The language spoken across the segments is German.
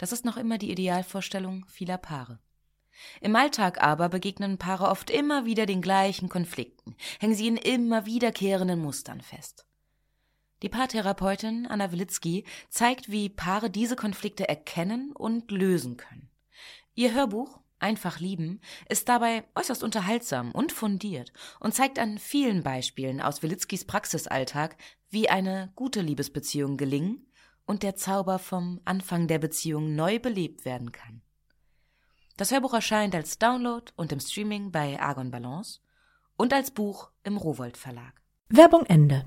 Das ist noch immer die Idealvorstellung vieler Paare. Im Alltag aber begegnen Paare oft immer wieder den gleichen Konflikten, hängen sie in immer wiederkehrenden Mustern fest. Die Paartherapeutin Anna Wilitzki zeigt, wie Paare diese Konflikte erkennen und lösen können. Ihr Hörbuch Einfach lieben ist dabei äußerst unterhaltsam und fundiert und zeigt an vielen Beispielen aus Wilitzkis Praxisalltag, wie eine gute Liebesbeziehung gelingen und der Zauber vom Anfang der Beziehung neu belebt werden kann. Das Hörbuch erscheint als Download und im Streaming bei Argon Balance und als Buch im Rowold Verlag. Werbung Ende.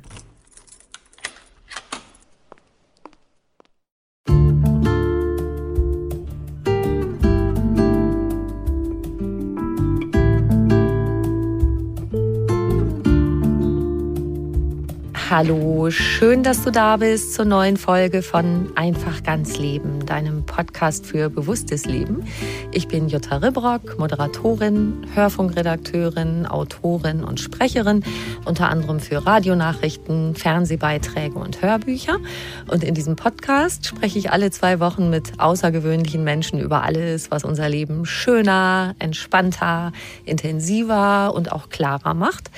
Hallo, schön, dass du da bist zur neuen Folge von Einfach ganz Leben, deinem Podcast für bewusstes Leben. Ich bin Jutta Ribrock, Moderatorin, Hörfunkredakteurin, Autorin und Sprecherin, unter anderem für Radionachrichten, Fernsehbeiträge und Hörbücher. Und in diesem Podcast spreche ich alle zwei Wochen mit außergewöhnlichen Menschen über alles, was unser Leben schöner, entspannter, intensiver und auch klarer macht.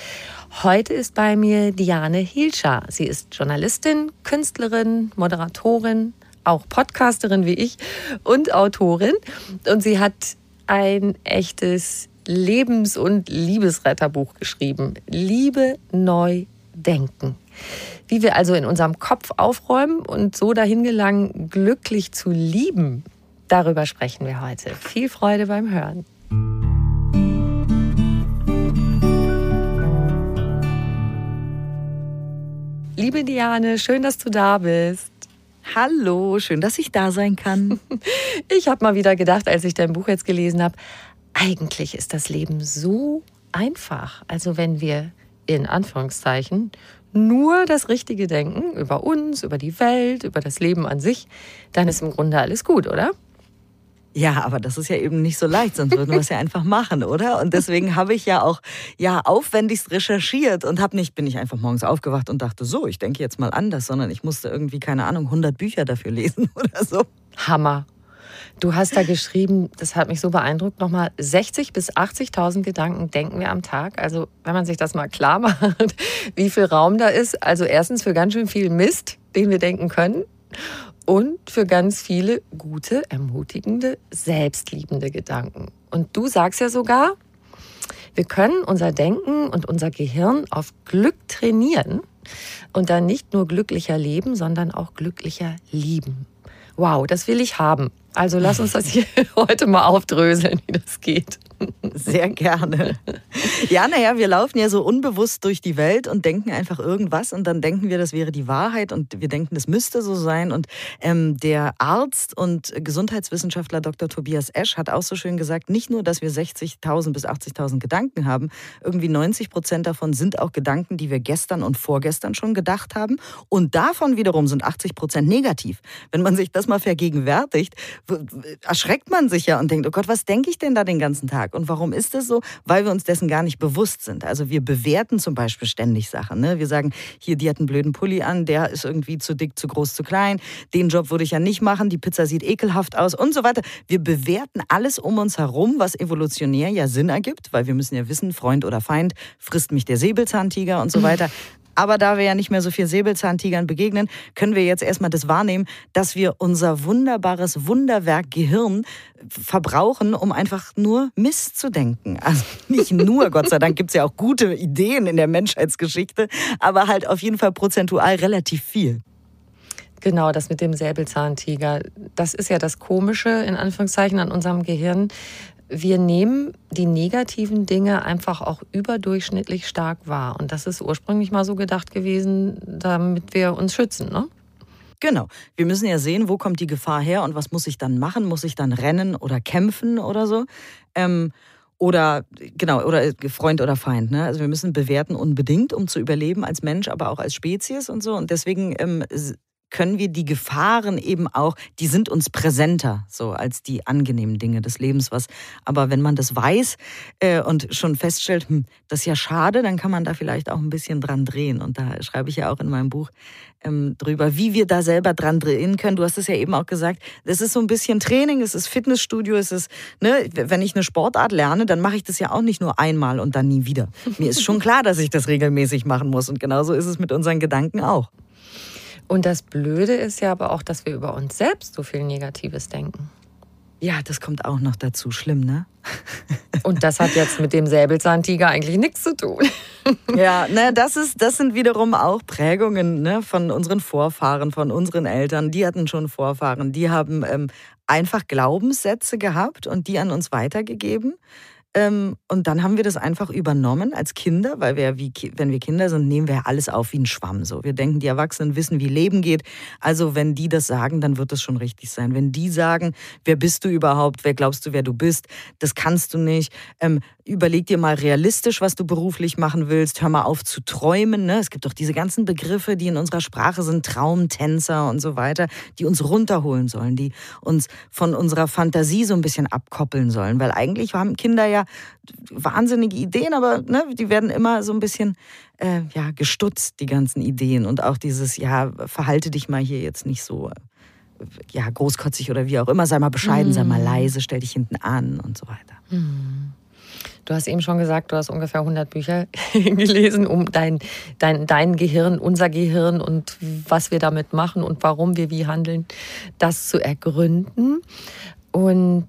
Heute ist bei mir Diane Hilscher. Sie ist Journalistin, Künstlerin, Moderatorin, auch Podcasterin wie ich und Autorin. Und sie hat ein echtes Lebens- und Liebesretterbuch geschrieben. Liebe neu denken. Wie wir also in unserem Kopf aufräumen und so dahin gelangen, glücklich zu lieben. Darüber sprechen wir heute. Viel Freude beim Hören. Liebe Diane, schön, dass du da bist. Hallo, schön, dass ich da sein kann. Ich habe mal wieder gedacht, als ich dein Buch jetzt gelesen habe, eigentlich ist das Leben so einfach. Also wenn wir in Anführungszeichen nur das Richtige denken über uns, über die Welt, über das Leben an sich, dann ist im Grunde alles gut, oder? Ja, aber das ist ja eben nicht so leicht, sonst würden wir es ja einfach machen, oder? Und deswegen habe ich ja auch ja aufwendigst recherchiert und habe nicht bin ich einfach morgens aufgewacht und dachte so, ich denke jetzt mal anders, sondern ich musste irgendwie keine Ahnung 100 Bücher dafür lesen oder so. Hammer. Du hast da geschrieben, das hat mich so beeindruckt, nochmal 60 bis 80.000 Gedanken denken wir am Tag. Also wenn man sich das mal klar macht, wie viel Raum da ist. Also erstens für ganz schön viel Mist, den wir denken können und für ganz viele gute, ermutigende, selbstliebende Gedanken. Und du sagst ja sogar, wir können unser Denken und unser Gehirn auf Glück trainieren und dann nicht nur glücklicher leben, sondern auch glücklicher lieben. Wow, das will ich haben. Also lass uns das hier heute mal aufdröseln, wie das geht. Sehr gerne. Ja, naja, wir laufen ja so unbewusst durch die Welt und denken einfach irgendwas und dann denken wir, das wäre die Wahrheit und wir denken, das müsste so sein. Und ähm, der Arzt und Gesundheitswissenschaftler Dr. Tobias Esch hat auch so schön gesagt, nicht nur, dass wir 60.000 bis 80.000 Gedanken haben, irgendwie 90 Prozent davon sind auch Gedanken, die wir gestern und vorgestern schon gedacht haben. Und davon wiederum sind 80 Prozent negativ. Wenn man sich das mal vergegenwärtigt, erschreckt man sich ja und denkt, oh Gott, was denke ich denn da den ganzen Tag? Und warum ist das so? Weil wir uns dessen gar nicht bewusst sind. Also wir bewerten zum Beispiel ständig Sachen. Ne? Wir sagen, hier, die hat einen blöden Pulli an, der ist irgendwie zu dick, zu groß, zu klein. Den Job würde ich ja nicht machen, die Pizza sieht ekelhaft aus und so weiter. Wir bewerten alles um uns herum, was evolutionär ja Sinn ergibt, weil wir müssen ja wissen, Freund oder Feind, frisst mich der Säbelzahntiger und so weiter. Aber da wir ja nicht mehr so viel Säbelzahntigern begegnen, können wir jetzt erstmal das wahrnehmen, dass wir unser wunderbares Wunderwerk Gehirn verbrauchen, um einfach nur Mist zu denken. Also nicht nur, Gott sei Dank gibt es ja auch gute Ideen in der Menschheitsgeschichte, aber halt auf jeden Fall prozentual relativ viel. Genau, das mit dem Säbelzahntiger. Das ist ja das Komische in Anführungszeichen an unserem Gehirn. Wir nehmen die negativen Dinge einfach auch überdurchschnittlich stark wahr. Und das ist ursprünglich mal so gedacht gewesen, damit wir uns schützen, ne? Genau. Wir müssen ja sehen, wo kommt die Gefahr her und was muss ich dann machen? Muss ich dann rennen oder kämpfen oder so? Ähm, oder genau, oder Freund oder Feind. Ne? Also wir müssen bewerten unbedingt, um zu überleben als Mensch, aber auch als Spezies und so. Und deswegen ähm, können wir die Gefahren eben auch, die sind uns präsenter, so als die angenehmen Dinge des Lebens. Was, aber wenn man das weiß äh, und schon feststellt, hm, das ist ja schade, dann kann man da vielleicht auch ein bisschen dran drehen. Und da schreibe ich ja auch in meinem Buch ähm, drüber, wie wir da selber dran drehen können. Du hast es ja eben auch gesagt, das ist so ein bisschen Training, es ist Fitnessstudio, es ist, ne, wenn ich eine Sportart lerne, dann mache ich das ja auch nicht nur einmal und dann nie wieder. Mir ist schon klar, dass ich das regelmäßig machen muss. Und genauso ist es mit unseren Gedanken auch. Und das Blöde ist ja aber auch, dass wir über uns selbst so viel Negatives denken. Ja, das kommt auch noch dazu. Schlimm, ne? Und das hat jetzt mit dem Säbelzahntiger eigentlich nichts zu tun. Ja, ne, das, ist, das sind wiederum auch Prägungen ne, von unseren Vorfahren, von unseren Eltern. Die hatten schon Vorfahren. Die haben ähm, einfach Glaubenssätze gehabt und die an uns weitergegeben. Ähm, und dann haben wir das einfach übernommen als Kinder, weil wir, wie, wenn wir Kinder sind, nehmen wir alles auf wie ein Schwamm. So. Wir denken, die Erwachsenen wissen, wie Leben geht. Also wenn die das sagen, dann wird es schon richtig sein. Wenn die sagen, wer bist du überhaupt, wer glaubst du, wer du bist, das kannst du nicht. Ähm, überleg dir mal realistisch, was du beruflich machen willst. Hör mal auf zu träumen. Ne? Es gibt doch diese ganzen Begriffe, die in unserer Sprache sind, Traumtänzer und so weiter, die uns runterholen sollen, die uns von unserer Fantasie so ein bisschen abkoppeln sollen. Weil eigentlich haben Kinder ja wahnsinnige Ideen, aber ne, die werden immer so ein bisschen äh, ja, gestutzt, die ganzen Ideen. Und auch dieses, ja, verhalte dich mal hier jetzt nicht so ja, großkotzig oder wie auch immer, sei mal bescheiden, mhm. sei mal mhm. leise, stell dich hinten an und so weiter. Mhm. Du hast eben schon gesagt, du hast ungefähr 100 Bücher gelesen, um dein, dein, dein Gehirn, unser Gehirn und was wir damit machen und warum wir wie handeln, das zu ergründen. Und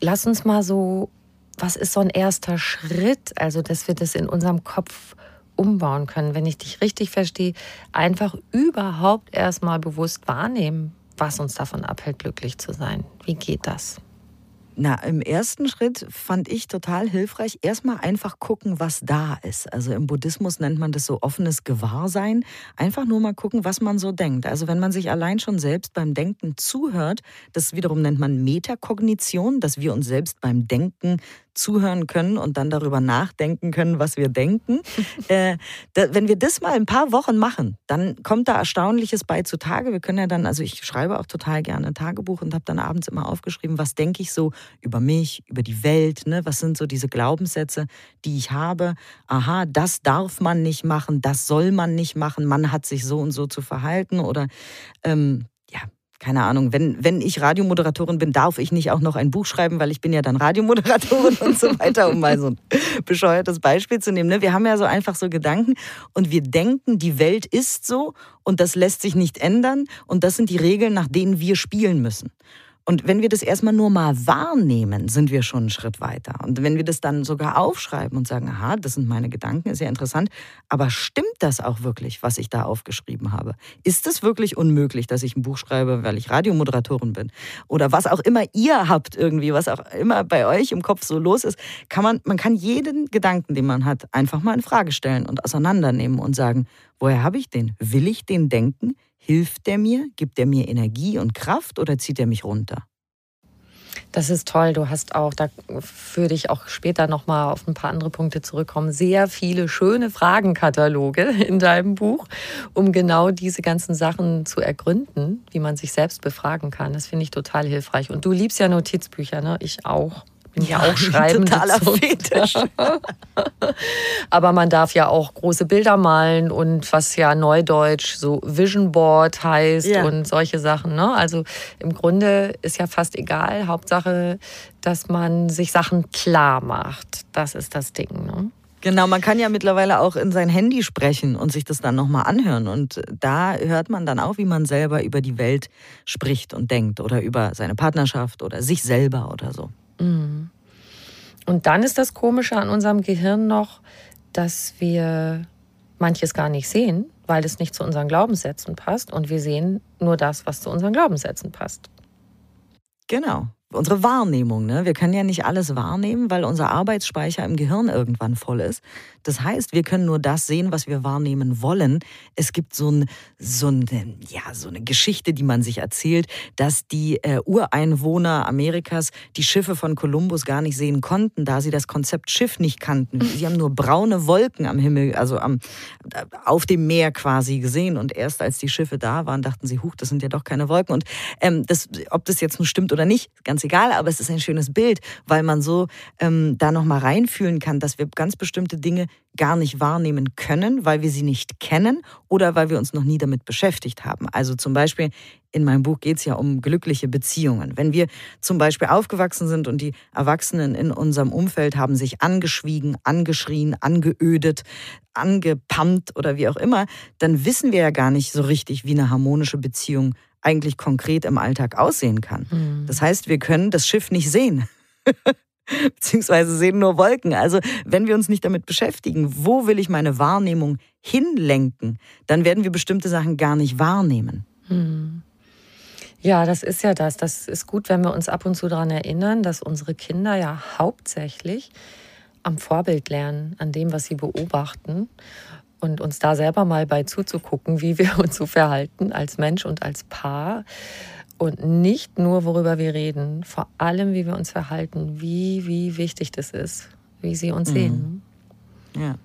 lass uns mal so, was ist so ein erster Schritt, also dass wir das in unserem Kopf umbauen können, wenn ich dich richtig verstehe, einfach überhaupt erstmal bewusst wahrnehmen, was uns davon abhält, glücklich zu sein. Wie geht das? Na, im ersten Schritt fand ich total hilfreich, erstmal einfach gucken, was da ist. Also im Buddhismus nennt man das so offenes Gewahrsein. Einfach nur mal gucken, was man so denkt. Also wenn man sich allein schon selbst beim Denken zuhört, das wiederum nennt man Metakognition, dass wir uns selbst beim Denken zuhören können und dann darüber nachdenken können, was wir denken. äh, da, wenn wir das mal ein paar Wochen machen, dann kommt da Erstaunliches bei zutage. Wir können ja dann, also ich schreibe auch total gerne ein Tagebuch und habe dann abends immer aufgeschrieben, was denke ich so über mich, über die Welt, ne? was sind so diese Glaubenssätze, die ich habe. Aha, das darf man nicht machen, das soll man nicht machen, man hat sich so und so zu verhalten oder ähm, ja, keine Ahnung, wenn, wenn ich Radiomoderatorin bin, darf ich nicht auch noch ein Buch schreiben, weil ich bin ja dann Radiomoderatorin und so weiter, um mal so ein bescheuertes Beispiel zu nehmen. Ne? Wir haben ja so einfach so Gedanken und wir denken, die Welt ist so und das lässt sich nicht ändern und das sind die Regeln, nach denen wir spielen müssen. Und wenn wir das erstmal nur mal wahrnehmen, sind wir schon einen Schritt weiter. Und wenn wir das dann sogar aufschreiben und sagen, aha, das sind meine Gedanken, ist ja interessant, aber stimmt das auch wirklich, was ich da aufgeschrieben habe? Ist es wirklich unmöglich, dass ich ein Buch schreibe, weil ich Radiomoderatorin bin? Oder was auch immer ihr habt irgendwie, was auch immer bei euch im Kopf so los ist, kann man, man kann jeden Gedanken, den man hat, einfach mal in Frage stellen und auseinandernehmen und sagen, woher habe ich den? Will ich den denken? Hilft der mir? Gibt er mir Energie und Kraft oder zieht er mich runter? Das ist toll. Du hast auch, da würde ich auch später nochmal auf ein paar andere Punkte zurückkommen, sehr viele schöne Fragenkataloge in deinem Buch, um genau diese ganzen Sachen zu ergründen, wie man sich selbst befragen kann. Das finde ich total hilfreich. Und du liebst ja Notizbücher, ne? Ich auch bin ja, auch schreibende totaler Fetisch. Aber man darf ja auch große Bilder malen und was ja neudeutsch so Vision Board heißt ja. und solche Sachen. Ne? Also im Grunde ist ja fast egal. Hauptsache, dass man sich Sachen klar macht. Das ist das Ding. Ne? Genau, man kann ja mittlerweile auch in sein Handy sprechen und sich das dann nochmal anhören. Und da hört man dann auch, wie man selber über die Welt spricht und denkt oder über seine Partnerschaft oder sich selber oder so. Mhm. Und dann ist das Komische an unserem Gehirn noch, dass wir manches gar nicht sehen, weil es nicht zu unseren Glaubenssätzen passt. Und wir sehen nur das, was zu unseren Glaubenssätzen passt. Genau. Unsere Wahrnehmung. Ne? Wir können ja nicht alles wahrnehmen, weil unser Arbeitsspeicher im Gehirn irgendwann voll ist. Das heißt, wir können nur das sehen, was wir wahrnehmen wollen. Es gibt so, ein, so, ein, ja, so eine Geschichte, die man sich erzählt, dass die äh, Ureinwohner Amerikas die Schiffe von Kolumbus gar nicht sehen konnten, da sie das Konzept Schiff nicht kannten. Sie haben nur braune Wolken am Himmel, also am, auf dem Meer quasi gesehen. Und erst als die Schiffe da waren, dachten sie, huch, das sind ja doch keine Wolken. Und ähm, das, ob das jetzt nun stimmt oder nicht, ganz egal, aber es ist ein schönes Bild, weil man so ähm, da nochmal reinfühlen kann, dass wir ganz bestimmte Dinge gar nicht wahrnehmen können, weil wir sie nicht kennen oder weil wir uns noch nie damit beschäftigt haben. Also zum Beispiel in meinem Buch geht es ja um glückliche Beziehungen. Wenn wir zum Beispiel aufgewachsen sind und die Erwachsenen in unserem Umfeld haben sich angeschwiegen, angeschrien, angeödet, angepammt oder wie auch immer, dann wissen wir ja gar nicht so richtig, wie eine harmonische Beziehung eigentlich konkret im Alltag aussehen kann. Mhm. Das heißt, wir können das Schiff nicht sehen. beziehungsweise sehen nur Wolken. Also wenn wir uns nicht damit beschäftigen, wo will ich meine Wahrnehmung hinlenken, dann werden wir bestimmte Sachen gar nicht wahrnehmen. Hm. Ja, das ist ja das. Das ist gut, wenn wir uns ab und zu daran erinnern, dass unsere Kinder ja hauptsächlich am Vorbild lernen, an dem, was sie beobachten und uns da selber mal bei zuzugucken, wie wir uns so verhalten als Mensch und als Paar und nicht nur, worüber wir reden, vor allem, wie wir uns verhalten, wie, wie wichtig das ist, wie sie uns mhm. sehen. Ja.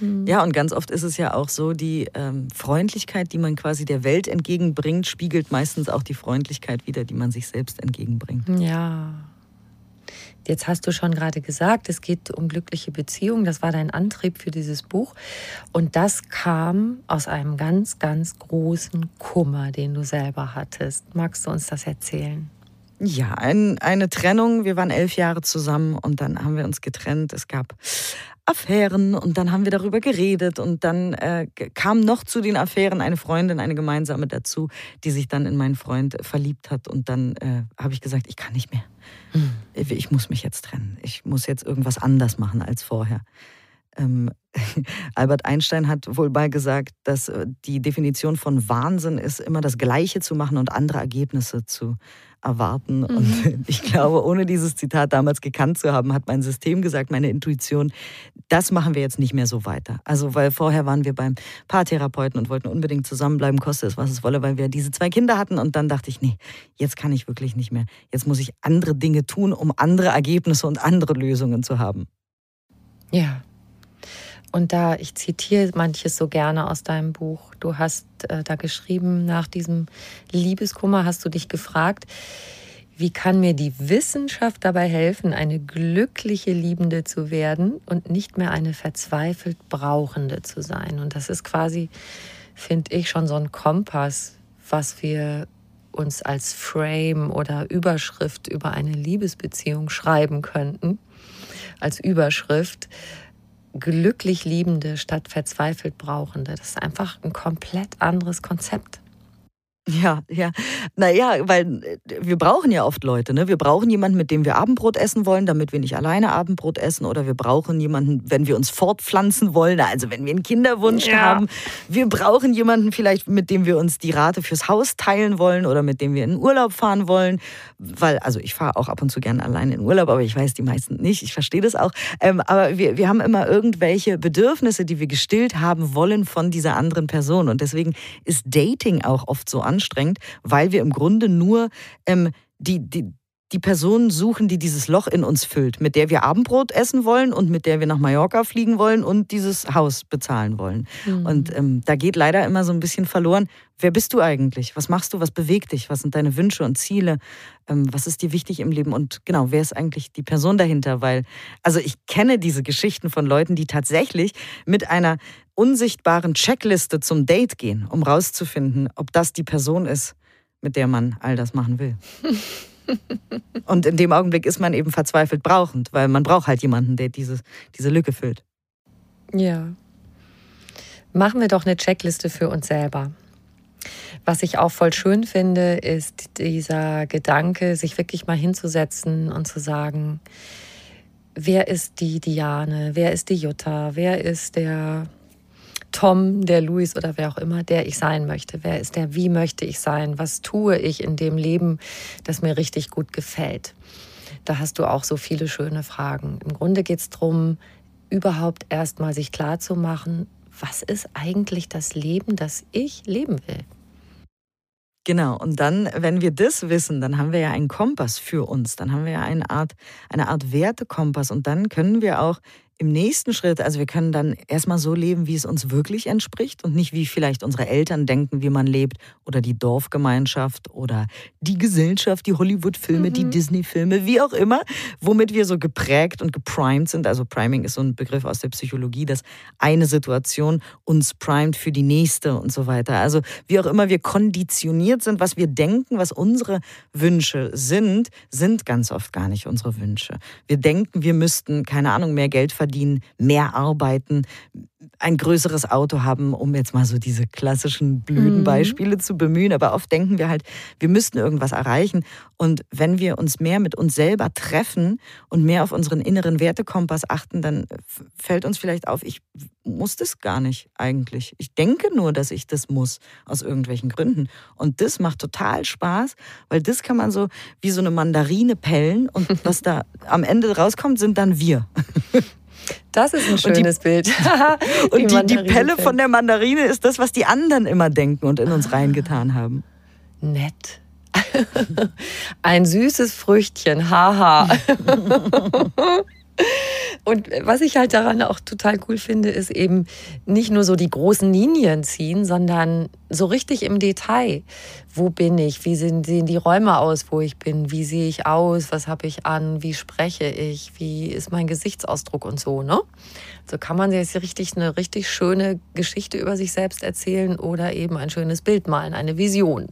Mhm. Ja, und ganz oft ist es ja auch so, die ähm, Freundlichkeit, die man quasi der Welt entgegenbringt, spiegelt meistens auch die Freundlichkeit wider, die man sich selbst entgegenbringt. Ja, Jetzt hast du schon gerade gesagt, es geht um glückliche Beziehungen. Das war dein Antrieb für dieses Buch. Und das kam aus einem ganz, ganz großen Kummer, den du selber hattest. Magst du uns das erzählen? Ja, ein, eine Trennung. Wir waren elf Jahre zusammen und dann haben wir uns getrennt. Es gab Affären und dann haben wir darüber geredet und dann äh, kam noch zu den Affären eine Freundin, eine gemeinsame dazu, die sich dann in meinen Freund verliebt hat und dann äh, habe ich gesagt, ich kann nicht mehr. Hm. Ich muss mich jetzt trennen. Ich muss jetzt irgendwas anders machen als vorher. Ähm, Albert Einstein hat wohl mal gesagt, dass äh, die Definition von Wahnsinn ist, immer das Gleiche zu machen und andere Ergebnisse zu erwarten. Mhm. Und ich glaube, ohne dieses Zitat damals gekannt zu haben, hat mein System gesagt, meine Intuition, das machen wir jetzt nicht mehr so weiter. Also, weil vorher waren wir beim Paartherapeuten und wollten unbedingt zusammenbleiben, koste es, was es wolle, weil wir diese zwei Kinder hatten. Und dann dachte ich, nee, jetzt kann ich wirklich nicht mehr. Jetzt muss ich andere Dinge tun, um andere Ergebnisse und andere Lösungen zu haben. Ja, und da, ich zitiere manches so gerne aus deinem Buch. Du hast äh, da geschrieben, nach diesem Liebeskummer hast du dich gefragt, wie kann mir die Wissenschaft dabei helfen, eine glückliche Liebende zu werden und nicht mehr eine verzweifelt Brauchende zu sein? Und das ist quasi, finde ich, schon so ein Kompass, was wir uns als Frame oder Überschrift über eine Liebesbeziehung schreiben könnten. Als Überschrift glücklich Liebende statt verzweifelt Brauchende. Das ist einfach ein komplett anderes Konzept. Ja, ja. Naja, weil äh, wir brauchen ja oft Leute. Ne? Wir brauchen jemanden, mit dem wir Abendbrot essen wollen, damit wir nicht alleine Abendbrot essen. Oder wir brauchen jemanden, wenn wir uns fortpflanzen wollen, also wenn wir einen Kinderwunsch ja. haben. Wir brauchen jemanden vielleicht, mit dem wir uns die Rate fürs Haus teilen wollen oder mit dem wir in den Urlaub fahren wollen. Weil, also ich fahre auch ab und zu gerne alleine in Urlaub, aber ich weiß die meisten nicht. Ich verstehe das auch. Ähm, aber wir, wir haben immer irgendwelche Bedürfnisse, die wir gestillt haben wollen von dieser anderen Person. Und deswegen ist Dating auch oft so an anstrengend, weil wir im Grunde nur ähm, die, die, die Person suchen, die dieses Loch in uns füllt, mit der wir Abendbrot essen wollen und mit der wir nach Mallorca fliegen wollen und dieses Haus bezahlen wollen. Mhm. Und ähm, da geht leider immer so ein bisschen verloren, wer bist du eigentlich? Was machst du? Was bewegt dich? Was sind deine Wünsche und Ziele? Ähm, was ist dir wichtig im Leben? Und genau, wer ist eigentlich die Person dahinter? Weil, also ich kenne diese Geschichten von Leuten, die tatsächlich mit einer unsichtbaren Checkliste zum Date gehen, um rauszufinden, ob das die Person ist, mit der man all das machen will. Und in dem Augenblick ist man eben verzweifelt brauchend, weil man braucht halt jemanden, der diese, diese Lücke füllt. Ja. Machen wir doch eine Checkliste für uns selber. Was ich auch voll schön finde, ist dieser Gedanke, sich wirklich mal hinzusetzen und zu sagen, wer ist die Diane, wer ist die Jutta, wer ist der Tom, der Luis oder wer auch immer, der ich sein möchte? Wer ist der? Wie möchte ich sein? Was tue ich in dem Leben, das mir richtig gut gefällt? Da hast du auch so viele schöne Fragen. Im Grunde geht es darum, überhaupt erst mal sich klar zu machen, was ist eigentlich das Leben, das ich leben will? Genau, und dann, wenn wir das wissen, dann haben wir ja einen Kompass für uns, dann haben wir ja eine Art, eine Art Wertekompass und dann können wir auch im nächsten Schritt, also wir können dann erstmal so leben, wie es uns wirklich entspricht und nicht wie vielleicht unsere Eltern denken, wie man lebt oder die Dorfgemeinschaft oder die Gesellschaft, die Hollywood-Filme, mhm. die Disney-Filme, wie auch immer, womit wir so geprägt und geprimed sind. Also Priming ist so ein Begriff aus der Psychologie, dass eine Situation uns primet für die nächste und so weiter. Also wie auch immer wir konditioniert sind, was wir denken, was unsere Wünsche sind, sind ganz oft gar nicht unsere Wünsche. Wir denken, wir müssten, keine Ahnung, mehr Geld verdienen verdienen, mehr arbeiten, ein größeres Auto haben, um jetzt mal so diese klassischen blöden mhm. Beispiele zu bemühen. Aber oft denken wir halt, wir müssten irgendwas erreichen. Und wenn wir uns mehr mit uns selber treffen und mehr auf unseren inneren Wertekompass achten, dann fällt uns vielleicht auf, ich muss das gar nicht eigentlich. Ich denke nur, dass ich das muss, aus irgendwelchen Gründen. Und das macht total Spaß, weil das kann man so wie so eine Mandarine pellen und was da am Ende rauskommt, sind dann wir. Das ist ein schönes die, Bild. und die, die, Pelle von der Mandarine ist das, was die anderen immer denken und in uns ah, reingetan haben. Nett. Ein süßes Früchtchen, haha. Und was ich halt daran auch total cool finde, ist eben nicht nur so die großen Linien ziehen, sondern so richtig im Detail. Wo bin ich? Wie sehen, sehen die Räume aus, wo ich bin? Wie sehe ich aus? Was habe ich an? Wie spreche ich? Wie ist mein Gesichtsausdruck und so, ne? So kann man sich richtig eine richtig schöne Geschichte über sich selbst erzählen oder eben ein schönes Bild malen, eine Vision.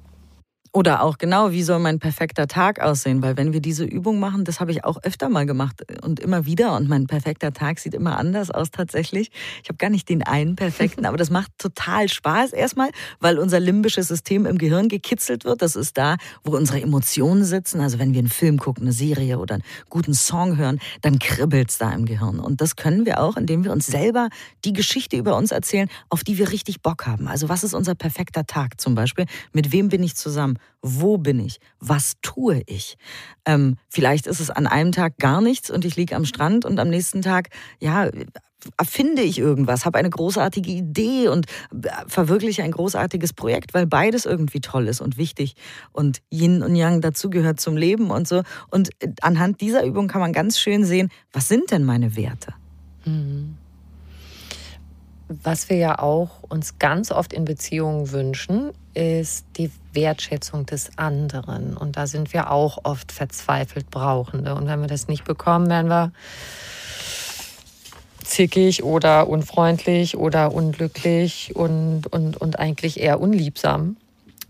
Oder auch genau, wie soll mein perfekter Tag aussehen? Weil wenn wir diese Übung machen, das habe ich auch öfter mal gemacht und immer wieder. Und mein perfekter Tag sieht immer anders aus tatsächlich. Ich habe gar nicht den einen perfekten, aber das macht total Spaß erstmal, weil unser limbisches System im Gehirn gekitzelt wird. Das ist da, wo unsere Emotionen sitzen. Also wenn wir einen Film gucken, eine Serie oder einen guten Song hören, dann kribbelt es da im Gehirn. Und das können wir auch, indem wir uns selber die Geschichte über uns erzählen, auf die wir richtig Bock haben. Also was ist unser perfekter Tag zum Beispiel? Mit wem bin ich zusammen? Wo bin ich, was tue ich. Ähm, vielleicht ist es an einem Tag gar nichts und ich liege am Strand und am nächsten Tag, ja, erfinde ich irgendwas, habe eine großartige Idee und äh, verwirkliche ein großartiges Projekt, weil beides irgendwie toll ist und wichtig und Yin und Yang dazugehört zum Leben und so. Und äh, anhand dieser Übung kann man ganz schön sehen, was sind denn meine Werte? Mhm. Was wir ja auch uns ganz oft in Beziehungen wünschen, ist die Wertschätzung des anderen. Und da sind wir auch oft verzweifelt Brauchende. Und wenn wir das nicht bekommen, werden wir zickig oder unfreundlich oder unglücklich und, und, und eigentlich eher unliebsam.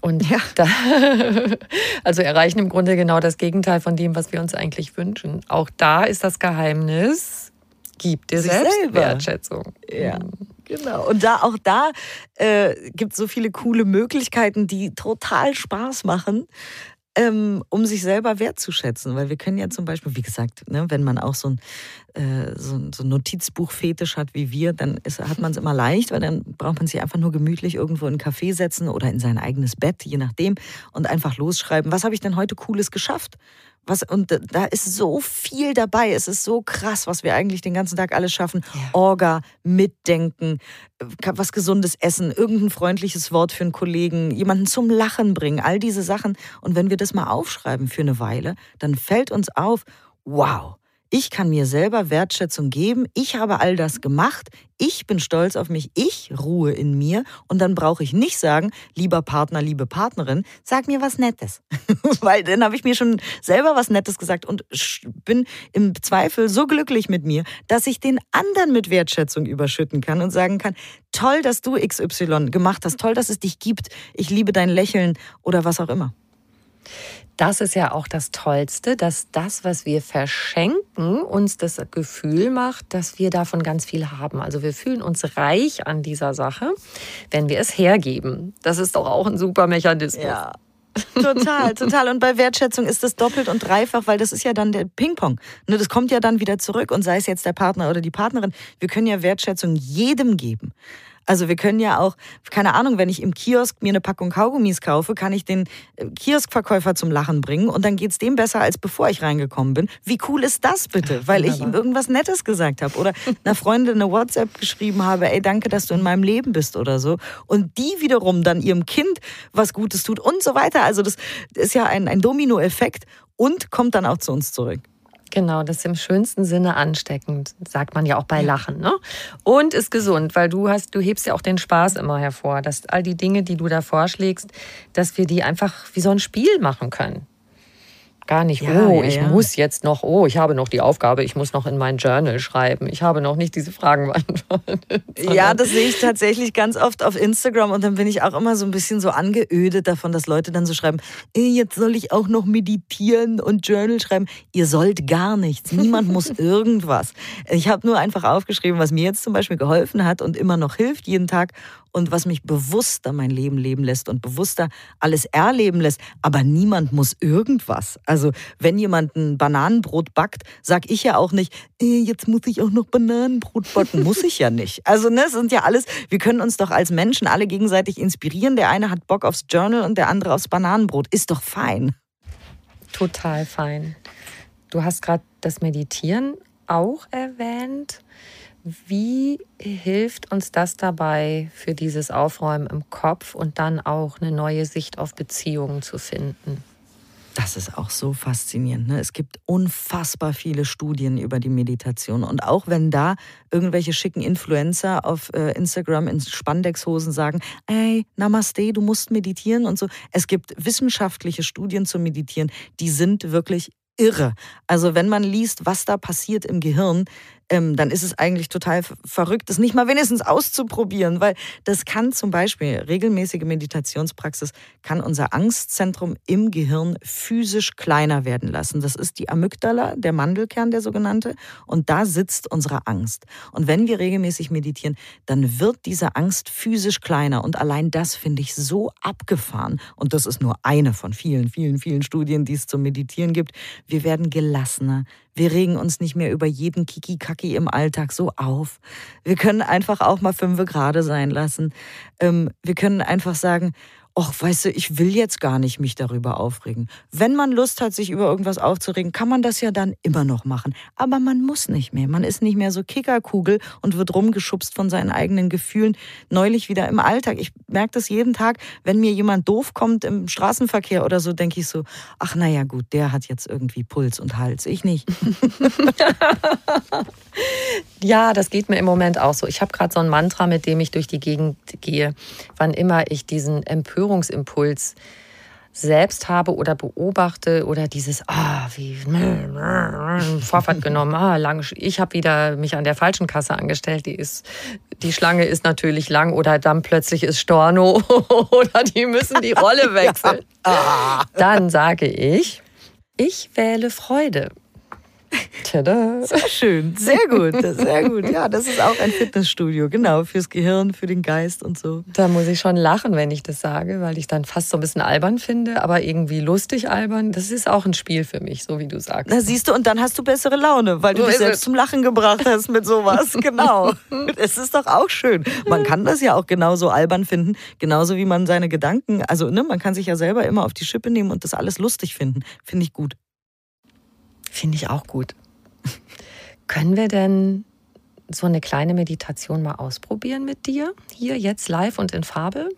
Und ja. da, also erreichen im Grunde genau das Gegenteil von dem, was wir uns eigentlich wünschen. Auch da ist das Geheimnis, gibt dir Selbstwertschätzung. Ja. Genau. Und da auch da äh, gibt es so viele coole Möglichkeiten, die total Spaß machen. Ähm, um sich selber wertzuschätzen. Weil wir können ja zum Beispiel, wie gesagt, ne, wenn man auch so ein, äh, so, so ein Notizbuch-Fetisch hat wie wir, dann ist, hat man es immer leicht, weil dann braucht man sich einfach nur gemütlich irgendwo in einen Café setzen oder in sein eigenes Bett, je nachdem, und einfach losschreiben, was habe ich denn heute Cooles geschafft? Was, und da ist so viel dabei. Es ist so krass, was wir eigentlich den ganzen Tag alles schaffen. Ja. Orga, Mitdenken, was Gesundes essen, irgendein freundliches Wort für einen Kollegen, jemanden zum Lachen bringen, all diese Sachen. Und wenn wir das mal aufschreiben für eine Weile, dann fällt uns auf, wow, ich kann mir selber Wertschätzung geben. Ich habe all das gemacht. Ich bin stolz auf mich. Ich ruhe in mir. Und dann brauche ich nicht sagen, lieber Partner, liebe Partnerin, sag mir was Nettes. Weil dann habe ich mir schon selber was Nettes gesagt und bin im Zweifel so glücklich mit mir, dass ich den anderen mit Wertschätzung überschütten kann und sagen kann, toll, dass du XY gemacht hast. Toll, dass es dich gibt. Ich liebe dein Lächeln oder was auch immer das ist ja auch das Tollste, dass das, was wir verschenken, uns das Gefühl macht, dass wir davon ganz viel haben. Also wir fühlen uns reich an dieser Sache, wenn wir es hergeben. Das ist doch auch ein super Mechanismus. Ja. Total, total. Und bei Wertschätzung ist das doppelt und dreifach, weil das ist ja dann der Ping-Pong. Ne, das kommt ja dann wieder zurück und sei es jetzt der Partner oder die Partnerin. Wir können ja Wertschätzung jedem geben. Also wir können ja auch, keine Ahnung, wenn ich im Kiosk mir eine Packung Kaugummis kaufe, kann ich den äh, Kioskverkäufer zum Lachen bringen und dann geht es dem besser, als bevor ich reingekommen bin. Wie cool ist das bitte? Weil ich ihm irgendwas Nettes gesagt habe oder einer Freundin eine WhatsApp geschrieben habe, ey, danke, dass du in meinem Leben bist oder so. Und die wiederum dann ihrem Kind was Gutes tut und so weiter. Also das ist ja ein, ein Dominoeffekt und kommt dann auch zu uns zurück. Genau, das ist im schönsten Sinne ansteckend, sagt man ja auch bei Lachen. Ne? Und ist gesund, weil du hast, du hebst ja auch den Spaß immer hervor, dass all die Dinge, die du da vorschlägst, dass wir die einfach wie so ein Spiel machen können. Gar nicht, ja, oh, ja, ich ja. muss jetzt noch, oh, ich habe noch die Aufgabe, ich muss noch in mein Journal schreiben. Ich habe noch nicht diese Fragen beantwortet. Ja, das sehe ich tatsächlich ganz oft auf Instagram und dann bin ich auch immer so ein bisschen so angeödet davon, dass Leute dann so schreiben, jetzt soll ich auch noch meditieren und Journal schreiben. Ihr sollt gar nichts. Niemand muss irgendwas. Ich habe nur einfach aufgeschrieben, was mir jetzt zum Beispiel geholfen hat und immer noch hilft jeden Tag und was mich bewusster mein Leben leben lässt und bewusster alles erleben lässt. Aber niemand muss irgendwas. Also wenn jemand ein Bananenbrot backt, sag ich ja auch nicht, äh, jetzt muss ich auch noch Bananenbrot backen. muss ich ja nicht. Also ne, sind ja alles, wir können uns doch als Menschen alle gegenseitig inspirieren. Der eine hat Bock aufs Journal und der andere aufs Bananenbrot. Ist doch fein. Total fein. Du hast gerade das Meditieren auch erwähnt. Wie hilft uns das dabei, für dieses Aufräumen im Kopf und dann auch eine neue Sicht auf Beziehungen zu finden? Das ist auch so faszinierend. Ne? Es gibt unfassbar viele Studien über die Meditation. Und auch wenn da irgendwelche schicken Influencer auf äh, Instagram in Spandexhosen sagen, ey, Namaste, du musst meditieren und so. Es gibt wissenschaftliche Studien zum Meditieren, die sind wirklich irre. Also wenn man liest, was da passiert im Gehirn, ähm, dann ist es eigentlich total verrückt, das nicht mal wenigstens auszuprobieren, weil das kann zum Beispiel, regelmäßige Meditationspraxis kann unser Angstzentrum im Gehirn physisch kleiner werden lassen. Das ist die Amygdala, der Mandelkern, der sogenannte, und da sitzt unsere Angst. Und wenn wir regelmäßig meditieren, dann wird diese Angst physisch kleiner und allein das finde ich so abgefahren. Und das ist nur eine von vielen, vielen, vielen Studien, die es zum Meditieren gibt. Wir werden gelassener, wir regen uns nicht mehr über jeden Kiki-Kaki im Alltag so auf. Wir können einfach auch mal fünf gerade sein lassen. Ähm, wir können einfach sagen, ach, weißt du, ich will jetzt gar nicht mich darüber aufregen. Wenn man Lust hat, sich über irgendwas aufzuregen, kann man das ja dann immer noch machen. Aber man muss nicht mehr. Man ist nicht mehr so Kickerkugel und wird rumgeschubst von seinen eigenen Gefühlen. Neulich wieder im Alltag. Ich merke das jeden Tag, wenn mir jemand doof kommt im Straßenverkehr oder so, denke ich so, ach naja gut, der hat jetzt irgendwie Puls und Hals. Ich nicht. ja, das geht mir im Moment auch so. Ich habe gerade so ein Mantra, mit dem ich durch die Gegend gehe. Wann immer ich diesen Empörung Berührungsimpuls selbst habe oder beobachte oder dieses ah wie Vorfahrt genommen ah lang ich habe wieder mich an der falschen Kasse angestellt die ist die Schlange ist natürlich lang oder dann plötzlich ist Storno oder die müssen die Rolle wechseln. Dann sage ich ich wähle Freude Tada. Sehr schön, sehr gut, sehr gut. Ja, das ist auch ein Fitnessstudio, genau, fürs Gehirn, für den Geist und so. Da muss ich schon lachen, wenn ich das sage, weil ich dann fast so ein bisschen albern finde, aber irgendwie lustig albern. Das ist auch ein Spiel für mich, so wie du sagst. Na siehst du, und dann hast du bessere Laune, weil du so dich selbst zum Lachen gebracht hast mit sowas. Genau. Es ist doch auch schön. Man kann das ja auch genauso albern finden, genauso wie man seine Gedanken, also ne, man kann sich ja selber immer auf die Schippe nehmen und das alles lustig finden. Finde ich gut. Finde ich auch gut. Können wir denn so eine kleine Meditation mal ausprobieren mit dir? Hier, jetzt live und in Farbe?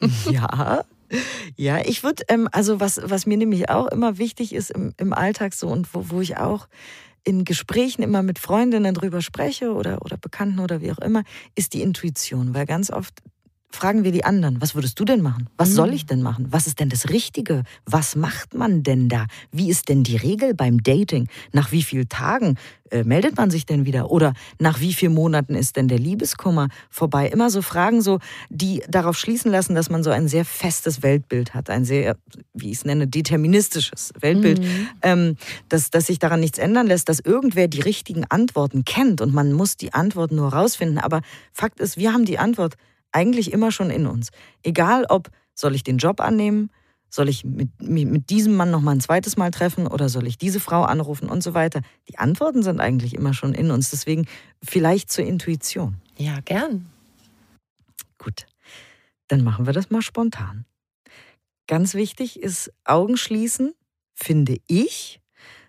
Ja. Ja, ich würde, ähm, also was, was mir nämlich auch immer wichtig ist im, im Alltag so und wo, wo ich auch in Gesprächen immer mit Freundinnen drüber spreche oder, oder Bekannten oder wie auch immer, ist die Intuition. Weil ganz oft fragen wir die anderen, was würdest du denn machen? Was mhm. soll ich denn machen? Was ist denn das Richtige? Was macht man denn da? Wie ist denn die Regel beim Dating? Nach wie vielen Tagen äh, meldet man sich denn wieder? Oder nach wie vielen Monaten ist denn der Liebeskummer vorbei? Immer so Fragen, so, die darauf schließen lassen, dass man so ein sehr festes Weltbild hat, ein sehr, wie ich es nenne, deterministisches Weltbild, mhm. ähm, dass, dass sich daran nichts ändern lässt, dass irgendwer die richtigen Antworten kennt und man muss die Antworten nur rausfinden. Aber Fakt ist, wir haben die Antwort eigentlich immer schon in uns. Egal ob, soll ich den Job annehmen, soll ich mit, mit diesem Mann noch mal ein zweites Mal treffen oder soll ich diese Frau anrufen und so weiter. Die Antworten sind eigentlich immer schon in uns. Deswegen vielleicht zur Intuition. Ja, gern. Gut, dann machen wir das mal spontan. Ganz wichtig ist Augen schließen, finde ich.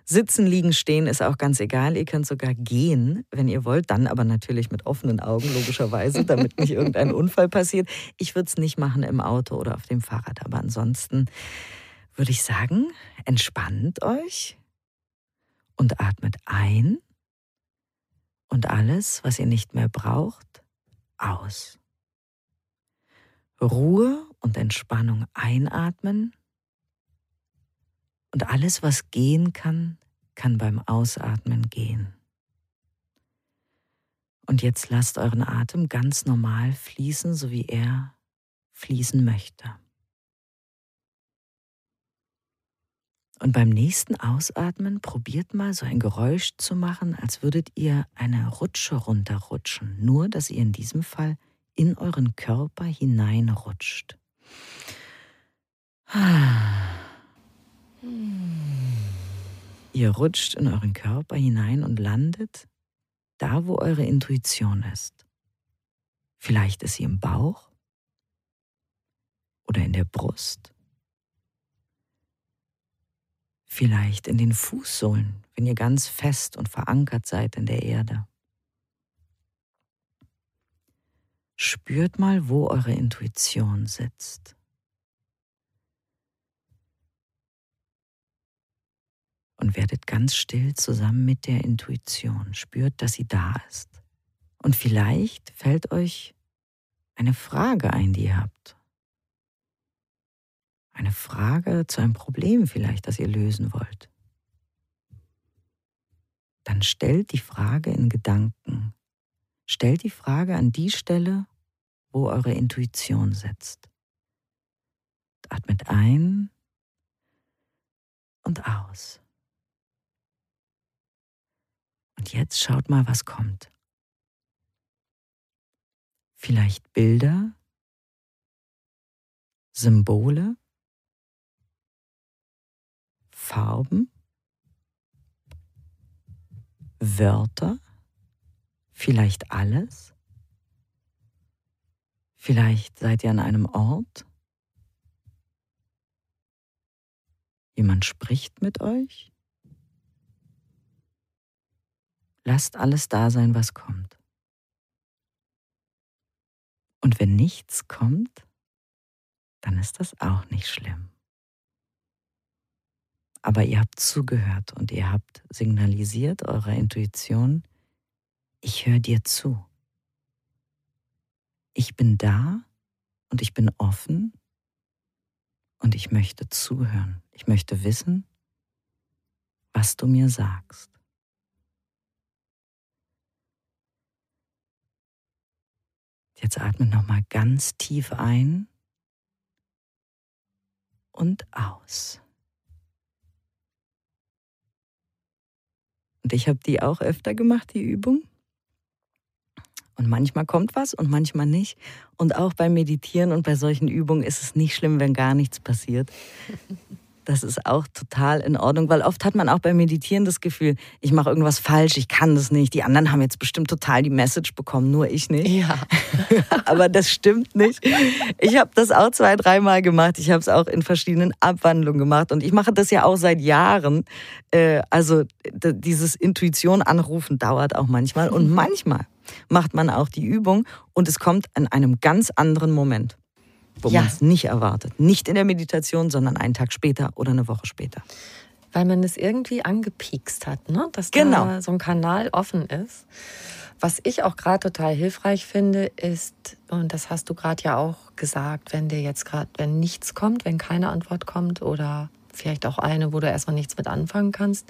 Sitzen, liegen, stehen ist auch ganz egal. Ihr könnt sogar gehen, wenn ihr wollt. Dann aber natürlich mit offenen Augen, logischerweise, damit nicht irgendein Unfall passiert. Ich würde es nicht machen im Auto oder auf dem Fahrrad. Aber ansonsten würde ich sagen, entspannt euch und atmet ein und alles, was ihr nicht mehr braucht, aus. Ruhe und Entspannung einatmen und alles, was gehen kann, kann beim Ausatmen gehen. Und jetzt lasst euren Atem ganz normal fließen, so wie er fließen möchte. Und beim nächsten Ausatmen probiert mal so ein Geräusch zu machen, als würdet ihr eine Rutsche runterrutschen, nur dass ihr in diesem Fall in euren Körper hineinrutscht. Ihr rutscht in euren Körper hinein und landet da, wo eure Intuition ist. Vielleicht ist sie im Bauch oder in der Brust. Vielleicht in den Fußsohlen, wenn ihr ganz fest und verankert seid in der Erde. Spürt mal, wo eure Intuition sitzt. Und werdet ganz still zusammen mit der Intuition. Spürt, dass sie da ist. Und vielleicht fällt euch eine Frage ein, die ihr habt. Eine Frage zu einem Problem vielleicht, das ihr lösen wollt. Dann stellt die Frage in Gedanken. Stellt die Frage an die Stelle, wo eure Intuition sitzt. Atmet ein und aus. Und jetzt schaut mal, was kommt. Vielleicht Bilder, Symbole, Farben, Wörter, vielleicht alles. Vielleicht seid ihr an einem Ort. Jemand spricht mit euch. Lasst alles da sein, was kommt. Und wenn nichts kommt, dann ist das auch nicht schlimm. Aber ihr habt zugehört und ihr habt signalisiert eurer Intuition, ich höre dir zu. Ich bin da und ich bin offen und ich möchte zuhören. Ich möchte wissen, was du mir sagst. Jetzt atme nochmal ganz tief ein und aus. Und ich habe die auch öfter gemacht, die Übung. Und manchmal kommt was und manchmal nicht. Und auch beim Meditieren und bei solchen Übungen ist es nicht schlimm, wenn gar nichts passiert. Das ist auch total in Ordnung, weil oft hat man auch beim Meditieren das Gefühl, ich mache irgendwas falsch, ich kann das nicht. Die anderen haben jetzt bestimmt total die Message bekommen, nur ich nicht. Ja. Aber das stimmt nicht. Ich habe das auch zwei, dreimal gemacht. Ich habe es auch in verschiedenen Abwandlungen gemacht und ich mache das ja auch seit Jahren. Äh, also dieses Intuition anrufen dauert auch manchmal und manchmal macht man auch die Übung und es kommt an einem ganz anderen Moment wo ja. man es nicht erwartet. Nicht in der Meditation, sondern einen Tag später oder eine Woche später. Weil man es irgendwie angepiekst hat, ne? dass genau. da so ein Kanal offen ist. Was ich auch gerade total hilfreich finde, ist, und das hast du gerade ja auch gesagt, wenn dir jetzt gerade, wenn nichts kommt, wenn keine Antwort kommt oder vielleicht auch eine, wo du erstmal nichts mit anfangen kannst,